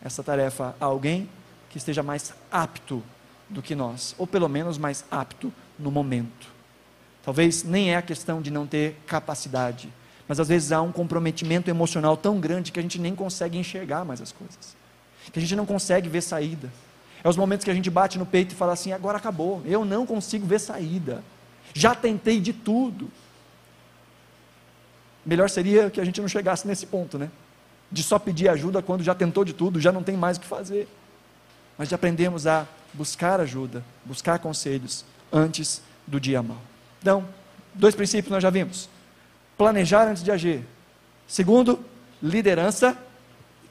essa tarefa a alguém que esteja mais apto do que nós, ou pelo menos mais apto no momento. Talvez nem é a questão de não ter capacidade, mas às vezes há um comprometimento emocional tão grande que a gente nem consegue enxergar mais as coisas, que a gente não consegue ver saída. É os momentos que a gente bate no peito e fala assim: agora acabou, eu não consigo ver saída, já tentei de tudo. Melhor seria que a gente não chegasse nesse ponto, né? De só pedir ajuda quando já tentou de tudo, já não tem mais o que fazer. Mas de aprendemos a buscar ajuda, buscar conselhos antes do dia mau. Então, dois princípios nós já vimos: planejar antes de agir. Segundo, liderança,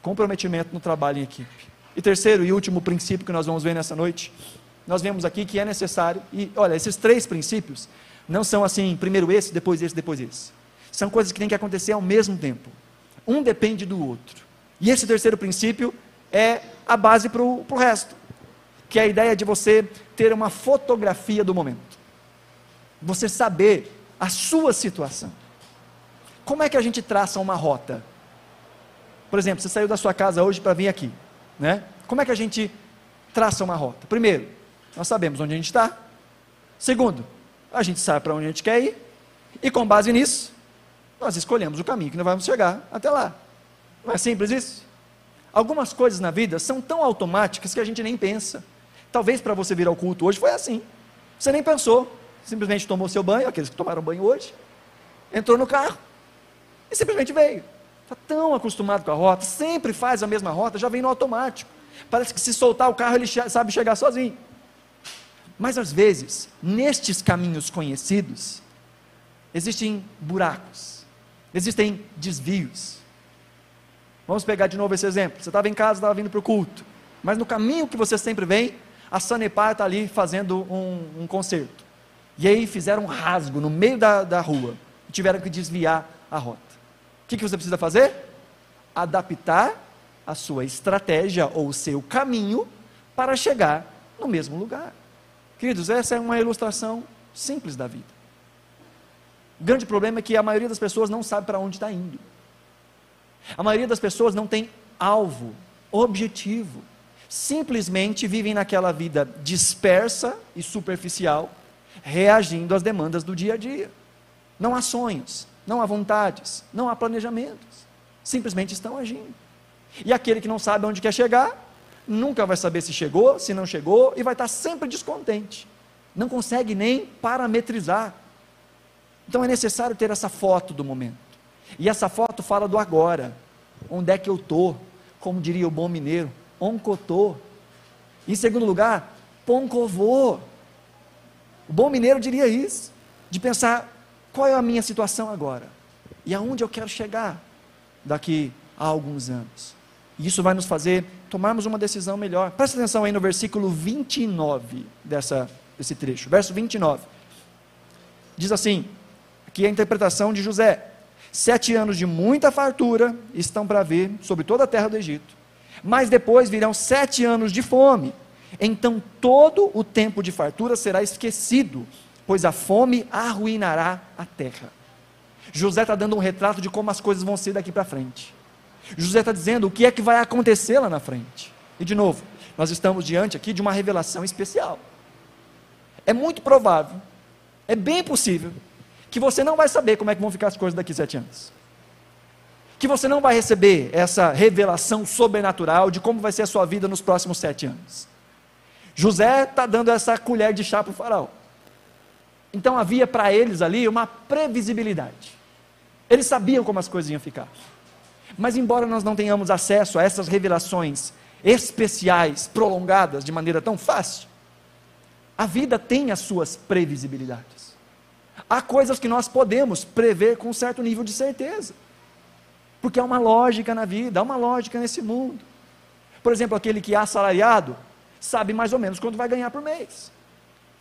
comprometimento no trabalho em equipe. E terceiro e último princípio que nós vamos ver nessa noite, nós vemos aqui que é necessário, e olha, esses três princípios não são assim, primeiro esse, depois esse, depois esse. São coisas que têm que acontecer ao mesmo tempo. Um depende do outro. E esse terceiro princípio é a base para o resto, que é a ideia de você ter uma fotografia do momento você saber a sua situação. Como é que a gente traça uma rota? Por exemplo, você saiu da sua casa hoje para vir aqui, né? Como é que a gente traça uma rota? Primeiro, nós sabemos onde a gente está. Segundo, a gente sabe para onde a gente quer ir. E com base nisso, nós escolhemos o caminho que nós vamos chegar até lá. Não é simples isso? Algumas coisas na vida são tão automáticas que a gente nem pensa. Talvez para você vir ao culto hoje foi assim. Você nem pensou simplesmente tomou seu banho, aqueles que tomaram banho hoje, entrou no carro e simplesmente veio. Está tão acostumado com a rota, sempre faz a mesma rota, já vem no automático. Parece que se soltar o carro ele sabe chegar sozinho. Mas às vezes, nestes caminhos conhecidos, existem buracos, existem desvios. Vamos pegar de novo esse exemplo. Você estava em casa, estava vindo para o culto, mas no caminho que você sempre vem, a Sanepar está ali fazendo um, um concerto. E aí fizeram um rasgo no meio da, da rua e tiveram que desviar a rota. O que, que você precisa fazer? Adaptar a sua estratégia ou o seu caminho para chegar no mesmo lugar. Queridos, essa é uma ilustração simples da vida. O grande problema é que a maioria das pessoas não sabe para onde está indo. A maioria das pessoas não tem alvo, objetivo. Simplesmente vivem naquela vida dispersa e superficial reagindo às demandas do dia a dia. Não há sonhos, não há vontades, não há planejamentos. Simplesmente estão agindo. E aquele que não sabe onde quer chegar, nunca vai saber se chegou, se não chegou, e vai estar sempre descontente. Não consegue nem parametrizar. Então é necessário ter essa foto do momento. E essa foto fala do agora. Onde é que eu estou? Como diria o bom mineiro, oncotô. Em segundo lugar, poncovô. O bom mineiro diria isso, de pensar qual é a minha situação agora e aonde eu quero chegar daqui a alguns anos. E isso vai nos fazer tomarmos uma decisão melhor. Presta atenção aí no versículo 29 dessa, desse trecho. Verso 29. Diz assim: aqui é a interpretação de José: Sete anos de muita fartura estão para vir sobre toda a terra do Egito. Mas depois virão sete anos de fome. Então todo o tempo de fartura será esquecido, pois a fome arruinará a terra. José está dando um retrato de como as coisas vão ser daqui para frente. José está dizendo o que é que vai acontecer lá na frente. E de novo, nós estamos diante aqui de uma revelação especial. É muito provável, é bem possível, que você não vai saber como é que vão ficar as coisas daqui sete anos. Que você não vai receber essa revelação sobrenatural de como vai ser a sua vida nos próximos sete anos. José está dando essa colher de chá para o faraó. Então havia para eles ali uma previsibilidade. Eles sabiam como as coisas iam ficar. Mas, embora nós não tenhamos acesso a essas revelações especiais, prolongadas de maneira tão fácil, a vida tem as suas previsibilidades. Há coisas que nós podemos prever com um certo nível de certeza, porque há uma lógica na vida, há uma lógica nesse mundo. Por exemplo, aquele que é assalariado sabe mais ou menos quanto vai ganhar por mês.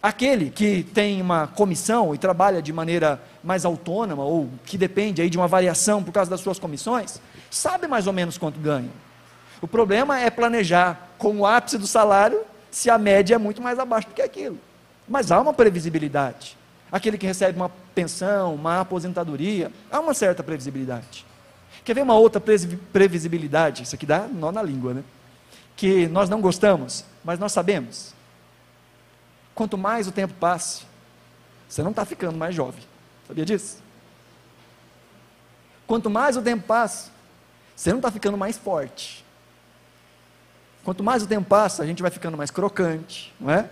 Aquele que tem uma comissão e trabalha de maneira mais autônoma, ou que depende aí de uma variação por causa das suas comissões, sabe mais ou menos quanto ganha. O problema é planejar com o ápice do salário se a média é muito mais abaixo do que aquilo. Mas há uma previsibilidade. Aquele que recebe uma pensão, uma aposentadoria, há uma certa previsibilidade. Quer ver uma outra previsibilidade? Isso aqui dá nó na língua, né? Que nós não gostamos, mas nós sabemos. Quanto mais o tempo passe, você não está ficando mais jovem. Sabia disso? Quanto mais o tempo passa, você não está ficando mais forte. Quanto mais o tempo passa, a gente vai ficando mais crocante, não é?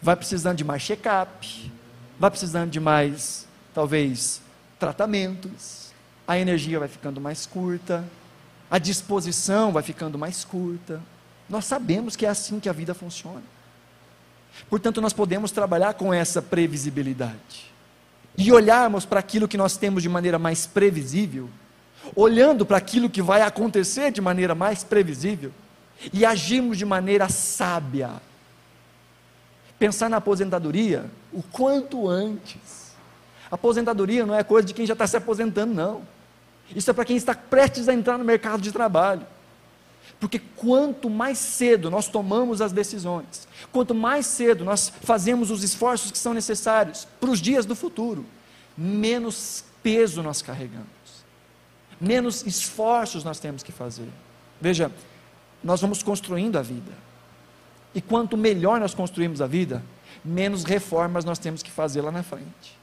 Vai precisando de mais check-up, vai precisando de mais, talvez, tratamentos, a energia vai ficando mais curta, a disposição vai ficando mais curta. Nós sabemos que é assim que a vida funciona. Portanto, nós podemos trabalhar com essa previsibilidade e olharmos para aquilo que nós temos de maneira mais previsível olhando para aquilo que vai acontecer de maneira mais previsível e agirmos de maneira sábia. Pensar na aposentadoria o quanto antes. Aposentadoria não é coisa de quem já está se aposentando, não. Isso é para quem está prestes a entrar no mercado de trabalho. Porque quanto mais cedo nós tomamos as decisões, quanto mais cedo nós fazemos os esforços que são necessários para os dias do futuro, menos peso nós carregamos menos esforços nós temos que fazer. Veja, nós vamos construindo a vida. E quanto melhor nós construímos a vida, menos reformas nós temos que fazer lá na frente.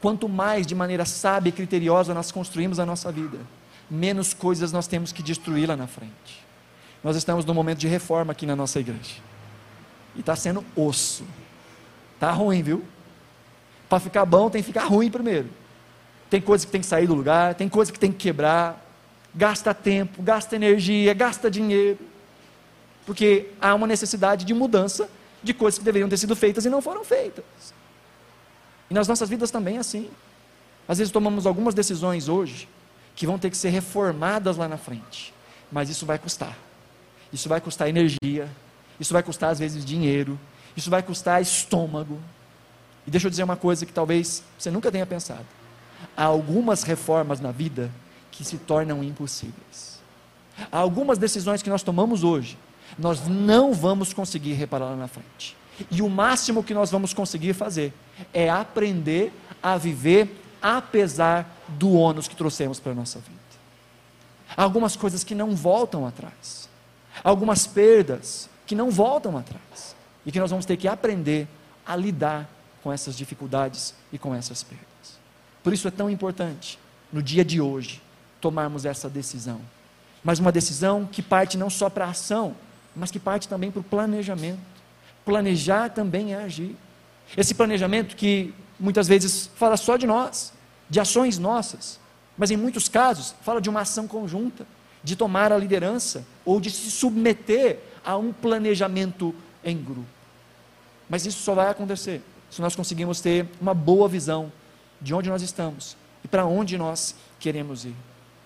Quanto mais de maneira sábia e criteriosa nós construímos a nossa vida, menos coisas nós temos que destruir lá na frente. Nós estamos num momento de reforma aqui na nossa igreja. E está sendo osso. Está ruim, viu? Para ficar bom tem que ficar ruim primeiro. Tem coisa que tem que sair do lugar, tem coisa que tem que quebrar. Gasta tempo, gasta energia, gasta dinheiro. Porque há uma necessidade de mudança de coisas que deveriam ter sido feitas e não foram feitas. E nas nossas vidas também é assim. Às vezes tomamos algumas decisões hoje que vão ter que ser reformadas lá na frente. Mas isso vai custar. Isso vai custar energia, isso vai custar às vezes dinheiro, isso vai custar estômago. E deixa eu dizer uma coisa que talvez você nunca tenha pensado há algumas reformas na vida que se tornam impossíveis. Há algumas decisões que nós tomamos hoje, nós não vamos conseguir reparar lá na frente. E o máximo que nós vamos conseguir fazer é aprender a viver apesar do ônus que trouxemos para a nossa vida. Há algumas coisas que não voltam atrás. Algumas perdas que não voltam atrás. E que nós vamos ter que aprender a lidar com essas dificuldades e com essas perdas. Por isso é tão importante, no dia de hoje, tomarmos essa decisão. Mas uma decisão que parte não só para a ação, mas que parte também para o planejamento. Planejar também é agir. Esse planejamento que muitas vezes fala só de nós, de ações nossas, mas em muitos casos fala de uma ação conjunta, de tomar a liderança ou de se submeter a um planejamento em grupo. Mas isso só vai acontecer se nós conseguirmos ter uma boa visão de onde nós estamos e para onde nós queremos ir.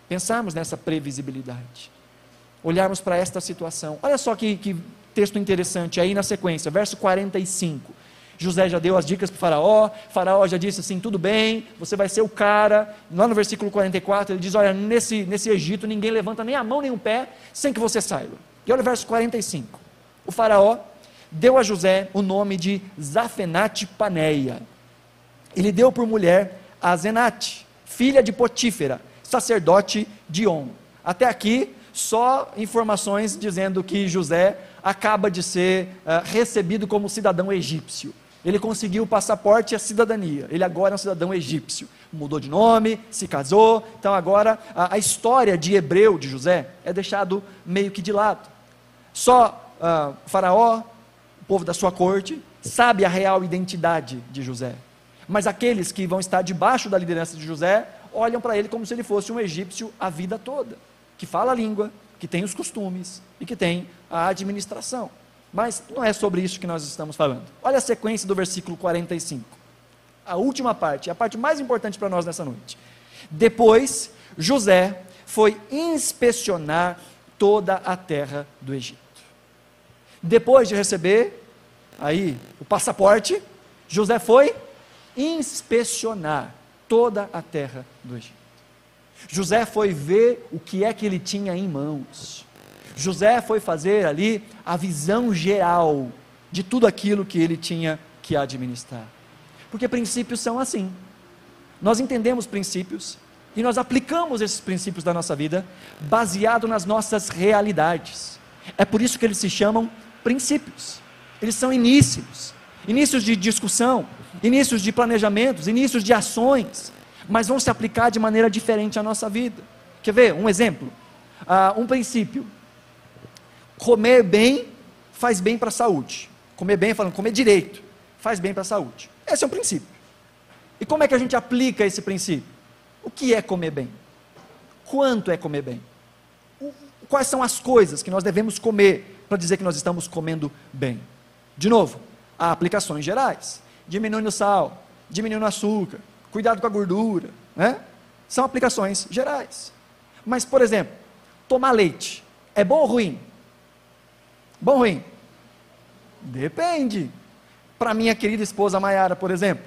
Pensarmos nessa previsibilidade. Olharmos para esta situação. Olha só que, que texto interessante aí na sequência, verso 45. José já deu as dicas para o Faraó, Faraó já disse assim: tudo bem, você vai ser o cara. Lá no versículo 44 ele diz: Olha, nesse, nesse Egito ninguém levanta nem a mão nem o pé sem que você saiba. E olha o verso 45. O Faraó deu a José o nome de Zafenate Paneia. Ele deu por mulher a Zenate, filha de Potífera, sacerdote de On. Até aqui, só informações dizendo que José acaba de ser uh, recebido como cidadão egípcio. Ele conseguiu o passaporte e a cidadania. Ele agora é um cidadão egípcio. Mudou de nome, se casou. Então agora a, a história de hebreu de José é deixado meio que de lado. Só uh, Faraó, o povo da sua corte, sabe a real identidade de José. Mas aqueles que vão estar debaixo da liderança de José olham para ele como se ele fosse um egípcio a vida toda, que fala a língua, que tem os costumes e que tem a administração. Mas não é sobre isso que nós estamos falando. Olha a sequência do versículo 45. A última parte, a parte mais importante para nós nessa noite. Depois, José foi inspecionar toda a terra do Egito. Depois de receber aí o passaporte, José foi inspecionar toda a terra do Egito. José foi ver o que é que ele tinha em mãos. José foi fazer ali a visão geral de tudo aquilo que ele tinha que administrar. Porque princípios são assim. Nós entendemos princípios e nós aplicamos esses princípios da nossa vida baseado nas nossas realidades. É por isso que eles se chamam princípios. Eles são inícios, inícios de discussão, inícios de planejamentos, inícios de ações, mas vão se aplicar de maneira diferente à nossa vida. Quer ver um exemplo? Uh, um princípio comer bem faz bem para a saúde. Comer bem, falando, comer direito, faz bem para a saúde. Esse é um princípio. E como é que a gente aplica esse princípio? O que é comer bem? Quanto é comer bem? O, quais são as coisas que nós devemos comer para dizer que nós estamos comendo bem? De novo, há aplicações gerais. Diminuindo o sal, diminuindo o açúcar, cuidado com a gordura, né? São aplicações gerais. Mas, por exemplo, tomar leite é bom ou ruim? Bom ou ruim? Depende. Para minha querida esposa Maiara, por exemplo,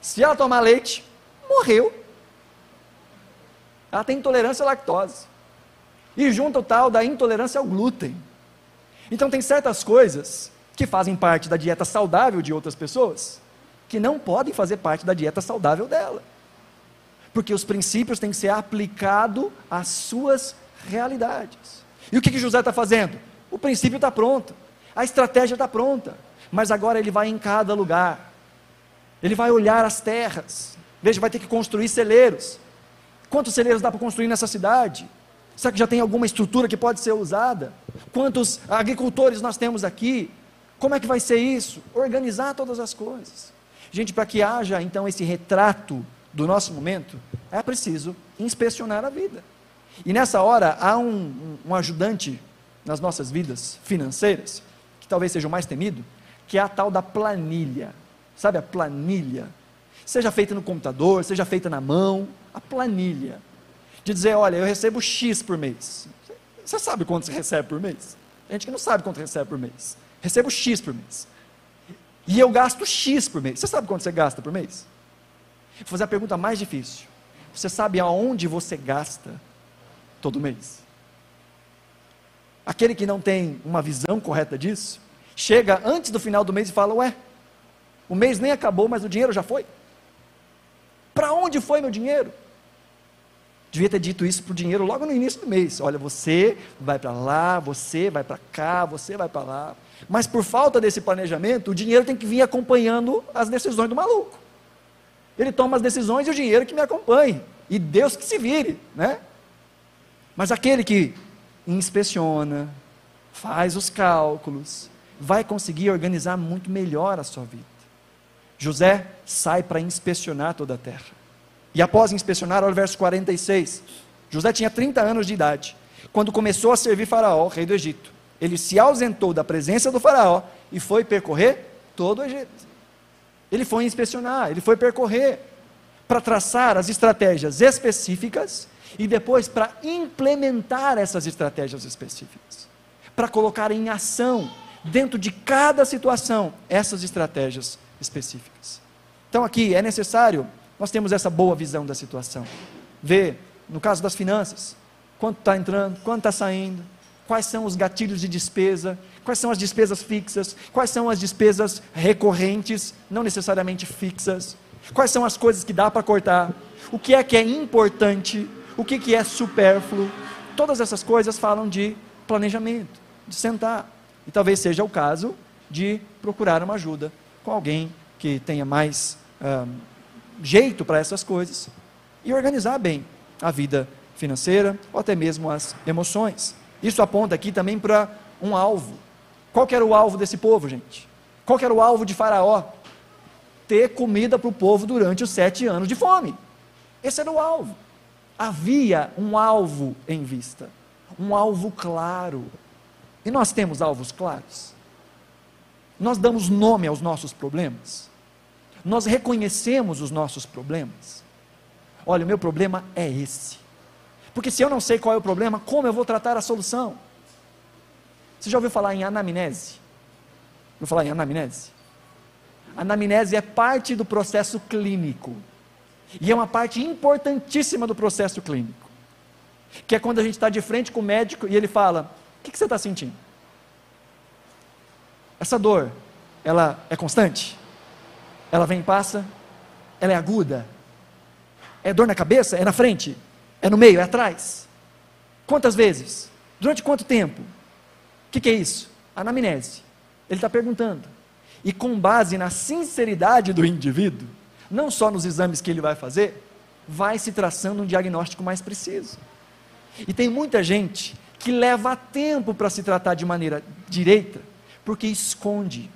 se ela tomar leite, morreu. Ela tem intolerância à lactose. E junta o tal da intolerância ao glúten. Então tem certas coisas que fazem parte da dieta saudável de outras pessoas que não podem fazer parte da dieta saudável dela. Porque os princípios têm que ser aplicados às suas realidades. E o que, que José está fazendo? O princípio está pronto, a estratégia está pronta, mas agora ele vai em cada lugar, ele vai olhar as terras, veja, vai ter que construir celeiros. Quantos celeiros dá para construir nessa cidade? Será que já tem alguma estrutura que pode ser usada? Quantos agricultores nós temos aqui? Como é que vai ser isso? Organizar todas as coisas. Gente, para que haja então esse retrato do nosso momento, é preciso inspecionar a vida. E nessa hora há um, um, um ajudante nas nossas vidas financeiras, que talvez seja o mais temido, que é a tal da planilha. Sabe a planilha? Seja feita no computador, seja feita na mão, a planilha. De dizer, olha, eu recebo X por mês. Você sabe quanto você recebe por mês? Tem gente que não sabe quanto recebe por mês. Recebo X por mês. E eu gasto X por mês. Você sabe quanto você gasta por mês? Vou fazer a pergunta mais difícil. Você sabe aonde você gasta todo mês? Aquele que não tem uma visão correta disso, chega antes do final do mês e fala: Ué, o mês nem acabou, mas o dinheiro já foi. Para onde foi meu dinheiro? Devia ter dito isso para o dinheiro logo no início do mês. Olha, você vai para lá, você vai para cá, você vai para lá. Mas por falta desse planejamento, o dinheiro tem que vir acompanhando as decisões do maluco. Ele toma as decisões e o dinheiro que me acompanhe. E Deus que se vire, né? Mas aquele que inspeciona, faz os cálculos, vai conseguir organizar muito melhor a sua vida. José sai para inspecionar toda a terra. E após inspecionar, olha o verso 46. José tinha 30 anos de idade, quando começou a servir Faraó, rei do Egito. Ele se ausentou da presença do Faraó e foi percorrer todo o Egito. Ele foi inspecionar, ele foi percorrer para traçar as estratégias específicas e depois para implementar essas estratégias específicas, para colocar em ação, dentro de cada situação, essas estratégias específicas. Então aqui é necessário nós temos essa boa visão da situação. Ver, no caso das finanças, quanto está entrando, quanto está saindo, quais são os gatilhos de despesa, quais são as despesas fixas, quais são as despesas recorrentes, não necessariamente fixas, quais são as coisas que dá para cortar, o que é que é importante, o que, que é supérfluo. Todas essas coisas falam de planejamento, de sentar. E talvez seja o caso de procurar uma ajuda com alguém que tenha mais jeito para essas coisas e organizar bem a vida financeira ou até mesmo as emoções. Isso aponta aqui também para um alvo. Qual era o alvo desse povo, gente? Qual era o alvo de Faraó? Ter comida para o povo durante os sete anos de fome. Esse era o alvo. Havia um alvo em vista, um alvo claro. E nós temos alvos claros. Nós damos nome aos nossos problemas. Nós reconhecemos os nossos problemas. Olha, o meu problema é esse. Porque se eu não sei qual é o problema, como eu vou tratar a solução? Você já ouviu falar em anamnese? Vou falar em anamnese? Anamnese é parte do processo clínico. E é uma parte importantíssima do processo clínico. Que é quando a gente está de frente com o médico e ele fala: O que, que você está sentindo? Essa dor, ela é constante? Ela vem e passa? Ela é aguda? É dor na cabeça? É na frente? É no meio? É atrás? Quantas vezes? Durante quanto tempo? O que, que é isso? Anamnese. Ele está perguntando. E com base na sinceridade do indivíduo, não só nos exames que ele vai fazer, vai se traçando um diagnóstico mais preciso. E tem muita gente que leva tempo para se tratar de maneira direita, porque esconde,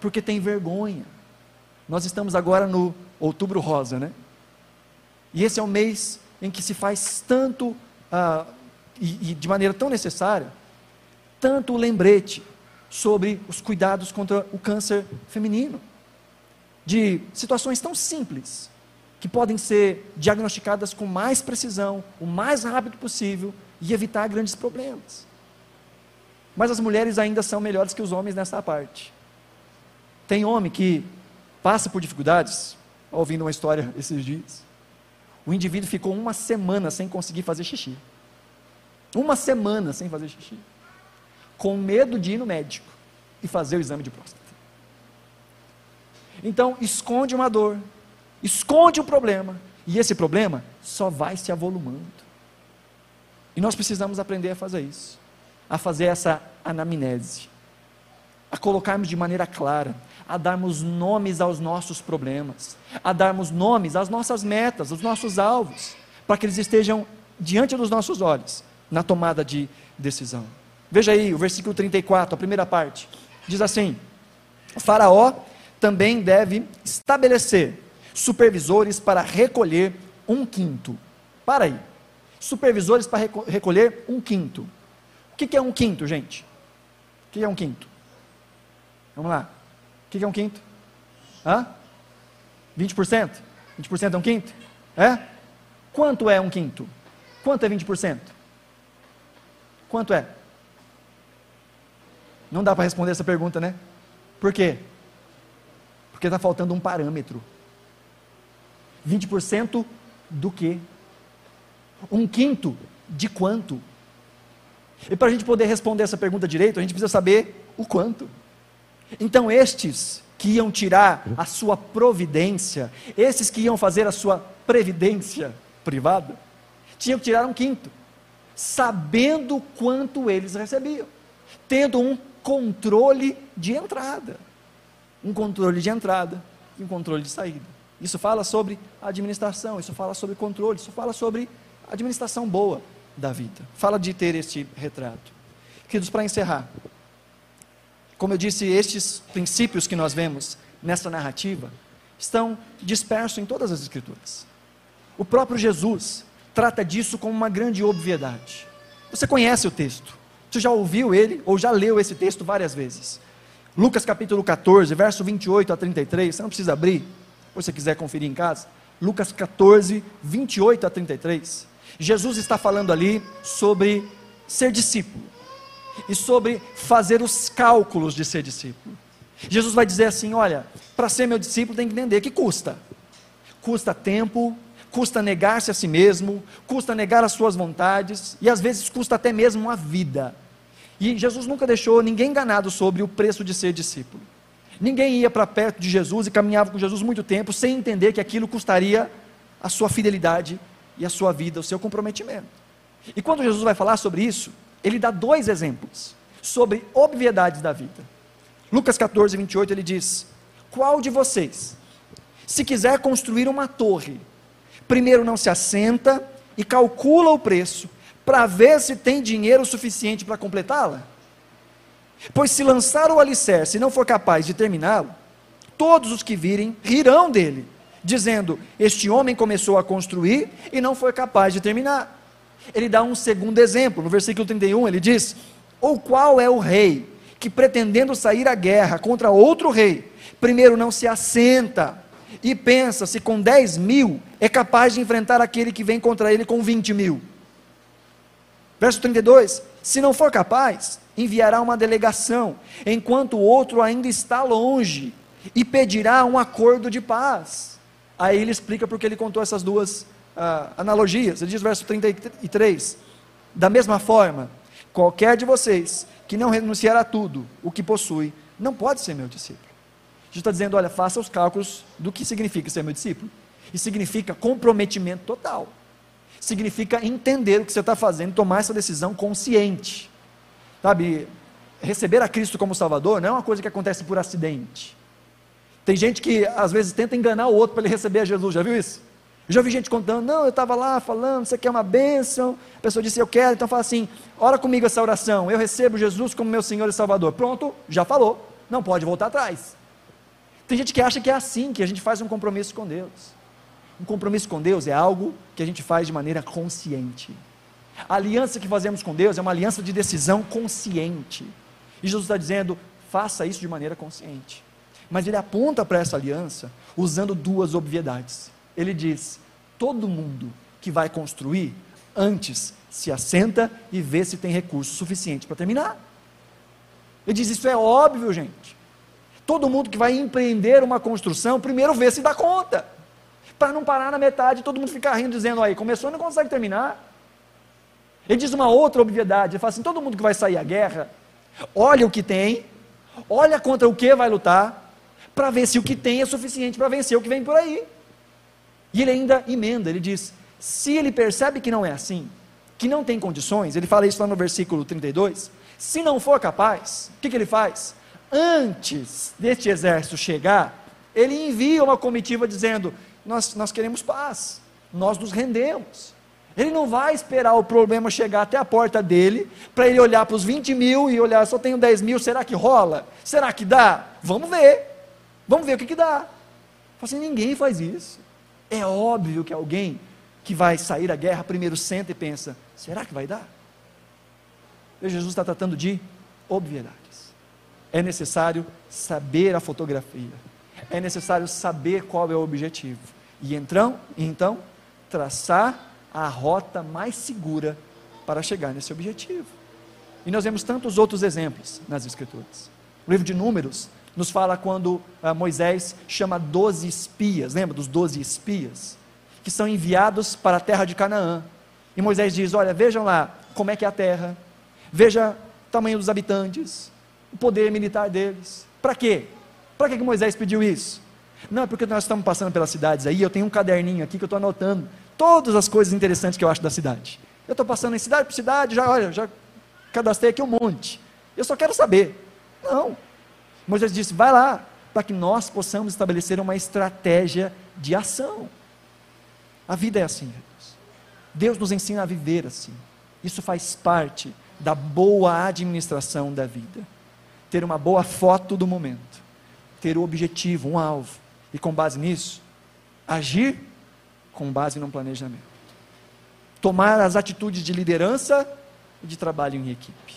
porque tem vergonha, nós estamos agora no outubro rosa, né? E esse é o mês em que se faz tanto, ah, e, e de maneira tão necessária, tanto o lembrete sobre os cuidados contra o câncer feminino. De situações tão simples, que podem ser diagnosticadas com mais precisão, o mais rápido possível e evitar grandes problemas. Mas as mulheres ainda são melhores que os homens nessa parte. Tem homem que passa por dificuldades, ouvindo uma história esses dias. O indivíduo ficou uma semana sem conseguir fazer xixi. Uma semana sem fazer xixi. Com medo de ir no médico e fazer o exame de próstata. Então, esconde uma dor, esconde um problema, e esse problema só vai se avolumando. E nós precisamos aprender a fazer isso, a fazer essa anamnese, a colocarmos de maneira clara a darmos nomes aos nossos problemas, a darmos nomes às nossas metas, aos nossos alvos, para que eles estejam diante dos nossos olhos na tomada de decisão. Veja aí o versículo 34, a primeira parte. Diz assim: Faraó também deve estabelecer supervisores para recolher um quinto. Para aí. Supervisores para recolher um quinto. O que é um quinto, gente? O que é um quinto? Vamos lá que, que é um quinto? Hã? 20%? 20% é um quinto? É? Quanto é um quinto? Quanto é 20%? Quanto é? Não dá para responder essa pergunta, né? Por quê? Porque está faltando um parâmetro. 20% do quê? Um quinto de quanto? E para a gente poder responder essa pergunta direito, a gente precisa saber o quanto. Então, estes que iam tirar a sua providência, esses que iam fazer a sua previdência privada, tinham que tirar um quinto, sabendo quanto eles recebiam, tendo um controle de entrada. Um controle de entrada e um controle de saída. Isso fala sobre administração, isso fala sobre controle, isso fala sobre administração boa da vida. Fala de ter este retrato. Queridos, para encerrar, como eu disse, estes princípios que nós vemos nessa narrativa estão dispersos em todas as Escrituras. O próprio Jesus trata disso como uma grande obviedade. Você conhece o texto, você já ouviu ele ou já leu esse texto várias vezes. Lucas capítulo 14, verso 28 a 33, você não precisa abrir, se você quiser conferir em casa. Lucas 14, 28 a 33. Jesus está falando ali sobre ser discípulo e sobre fazer os cálculos de ser discípulo. Jesus vai dizer assim: olha, para ser meu discípulo, tem que entender que custa. Custa tempo, custa negar-se a si mesmo, custa negar as suas vontades, e às vezes custa até mesmo a vida. E Jesus nunca deixou ninguém enganado sobre o preço de ser discípulo. Ninguém ia para perto de Jesus e caminhava com Jesus muito tempo sem entender que aquilo custaria a sua fidelidade e a sua vida, o seu comprometimento. E quando Jesus vai falar sobre isso, ele dá dois exemplos sobre obviedades da vida. Lucas 14, 28, ele diz: Qual de vocês, se quiser construir uma torre, primeiro não se assenta e calcula o preço para ver se tem dinheiro suficiente para completá-la? Pois se lançar o alicerce e não for capaz de terminá-lo, todos os que virem rirão dele, dizendo: Este homem começou a construir e não foi capaz de terminar. Ele dá um segundo exemplo, no versículo 31, ele diz: Ou qual é o rei que, pretendendo sair à guerra contra outro rei, primeiro não se assenta e pensa se com 10 mil é capaz de enfrentar aquele que vem contra ele com 20 mil? Verso 32: Se não for capaz, enviará uma delegação, enquanto o outro ainda está longe, e pedirá um acordo de paz. Aí ele explica porque ele contou essas duas uh, analogias. Ele diz, verso 33, da mesma forma, qualquer de vocês que não renunciar a tudo o que possui, não pode ser meu discípulo. Jesus está dizendo, olha, faça os cálculos do que significa ser meu discípulo. E significa comprometimento total. Significa entender o que você está fazendo, tomar essa decisão consciente. Sabe, receber a Cristo como Salvador não é uma coisa que acontece por acidente. Tem gente que às vezes tenta enganar o outro para ele receber a Jesus, já viu isso? Já vi gente contando, não, eu estava lá falando, você quer uma bênção? A pessoa disse, eu quero, então fala assim, ora comigo essa oração, eu recebo Jesus como meu Senhor e Salvador. Pronto, já falou, não pode voltar atrás. Tem gente que acha que é assim que a gente faz um compromisso com Deus. Um compromisso com Deus é algo que a gente faz de maneira consciente. A aliança que fazemos com Deus é uma aliança de decisão consciente. E Jesus está dizendo: faça isso de maneira consciente. Mas ele aponta para essa aliança usando duas obviedades. Ele diz: todo mundo que vai construir, antes se assenta e vê se tem recurso suficiente para terminar. Ele diz: isso é óbvio, gente. Todo mundo que vai empreender uma construção, primeiro vê se dá conta. Para não parar na metade, todo mundo ficar rindo, dizendo aí, começou e não consegue terminar. Ele diz uma outra obviedade, ele fala assim, todo mundo que vai sair à guerra, olha o que tem, olha contra o que vai lutar, para ver se o que tem é suficiente para vencer o que vem por aí. E ele ainda emenda, ele diz, se ele percebe que não é assim, que não tem condições, ele fala isso lá no versículo 32, se não for capaz, o que, que ele faz? Antes deste exército chegar, ele envia uma comitiva dizendo, nós, nós queremos paz, nós nos rendemos. Ele não vai esperar o problema chegar até a porta dele, para ele olhar para os 20 mil e olhar, só tenho 10 mil, será que rola? Será que dá? Vamos ver. Vamos ver o que, que dá. Assim, ninguém faz isso. É óbvio que alguém que vai sair da guerra primeiro senta e pensa: será que vai dar? Jesus está tratando de obviedades. É necessário saber a fotografia. É necessário saber qual é o objetivo. E então, então traçar a rota mais segura para chegar nesse objetivo. E nós vemos tantos outros exemplos nas Escrituras. O livro de Números nos fala quando ah, Moisés chama doze espias, lembra dos doze espias? Que são enviados para a terra de Canaã. E Moisés diz: Olha, vejam lá como é que é a terra, veja o tamanho dos habitantes, o poder militar deles. Para quê? Para que Moisés pediu isso? Não, é porque nós estamos passando pelas cidades aí, eu tenho um caderninho aqui que eu estou anotando todas as coisas interessantes que eu acho da cidade. Eu estou passando em cidade por cidade, já, olha, já cadastrei aqui um monte. Eu só quero saber. Não. Moisés disse: vai lá, para que nós possamos estabelecer uma estratégia de ação. A vida é assim, Deus. Deus nos ensina a viver assim. Isso faz parte da boa administração da vida. Ter uma boa foto do momento, ter o um objetivo, um alvo, e com base nisso, agir com base num planejamento. Tomar as atitudes de liderança e de trabalho em equipe,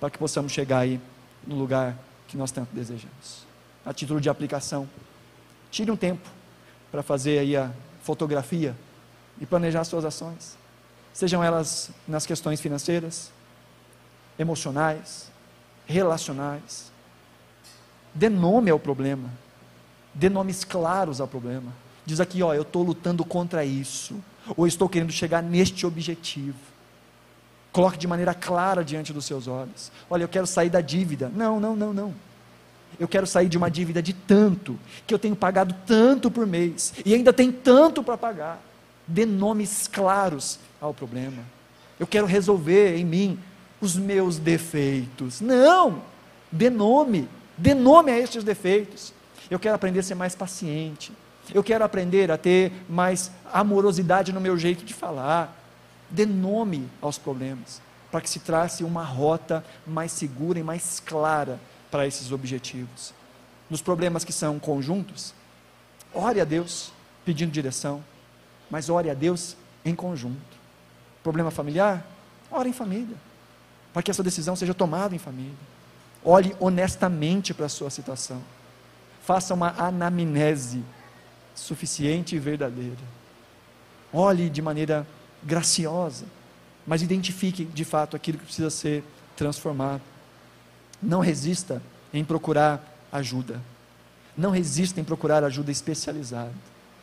para que possamos chegar aí no lugar que nós tanto desejamos. A título de aplicação, tire um tempo para fazer aí a fotografia e planejar suas ações, sejam elas nas questões financeiras, emocionais, relacionais. Dê nome ao problema, Dê nomes claros ao problema. Diz aqui, ó, eu estou lutando contra isso, ou estou querendo chegar neste objetivo. Coloque de maneira clara diante dos seus olhos. Olha, eu quero sair da dívida. Não, não, não, não. Eu quero sair de uma dívida de tanto, que eu tenho pagado tanto por mês, e ainda tem tanto para pagar. Dê nomes claros ao problema. Eu quero resolver em mim os meus defeitos. Não! Dê nome, dê nome a estes defeitos. Eu quero aprender a ser mais paciente. Eu quero aprender a ter mais amorosidade no meu jeito de falar. Dê nome aos problemas, para que se trace uma rota mais segura e mais clara para esses objetivos. Nos problemas que são conjuntos, ore a Deus pedindo direção, mas ore a Deus em conjunto. Problema familiar? Ore em família, para que essa decisão seja tomada em família. Olhe honestamente para a sua situação. Faça uma anamnese suficiente e verdadeira. Olhe de maneira graciosa, mas identifique de fato aquilo que precisa ser transformado. Não resista em procurar ajuda. Não resista em procurar ajuda especializada.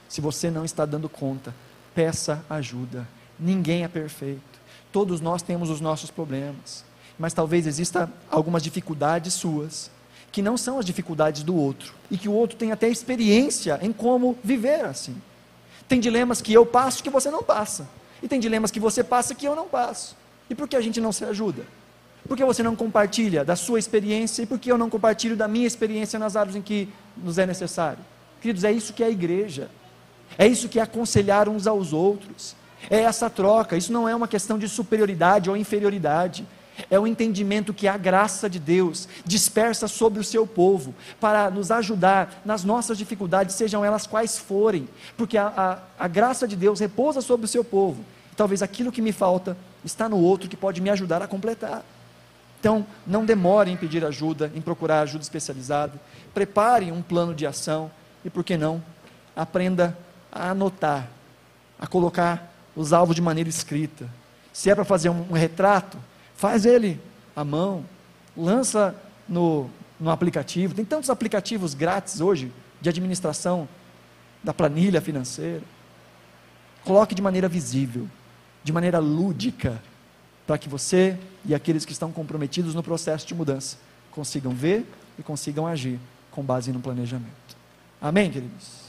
Se você não está dando conta, peça ajuda. Ninguém é perfeito. Todos nós temos os nossos problemas. Mas talvez exista algumas dificuldades suas que não são as dificuldades do outro e que o outro tem até experiência em como viver assim. Tem dilemas que eu passo que você não passa. E tem dilemas que você passa que eu não passo. E por que a gente não se ajuda? Por que você não compartilha da sua experiência e por que eu não compartilho da minha experiência nas áreas em que nos é necessário? Queridos, é isso que é a igreja. É isso que é aconselhar uns aos outros. É essa troca. Isso não é uma questão de superioridade ou inferioridade. É o entendimento que a graça de Deus dispersa sobre o seu povo para nos ajudar nas nossas dificuldades, sejam elas quais forem, porque a, a, a graça de Deus repousa sobre o seu povo. talvez aquilo que me falta está no outro que pode me ajudar a completar. Então, não demore em pedir ajuda, em procurar ajuda especializada. Prepare um plano de ação e, por que não, aprenda a anotar, a colocar os alvos de maneira escrita. Se é para fazer um, um retrato, faz ele à mão, lança no, no aplicativo. Tem tantos aplicativos grátis hoje de administração da planilha financeira. Coloque de maneira visível, de maneira lúdica para que você e aqueles que estão comprometidos no processo de mudança consigam ver e consigam agir com base no planejamento. Amém, queridos?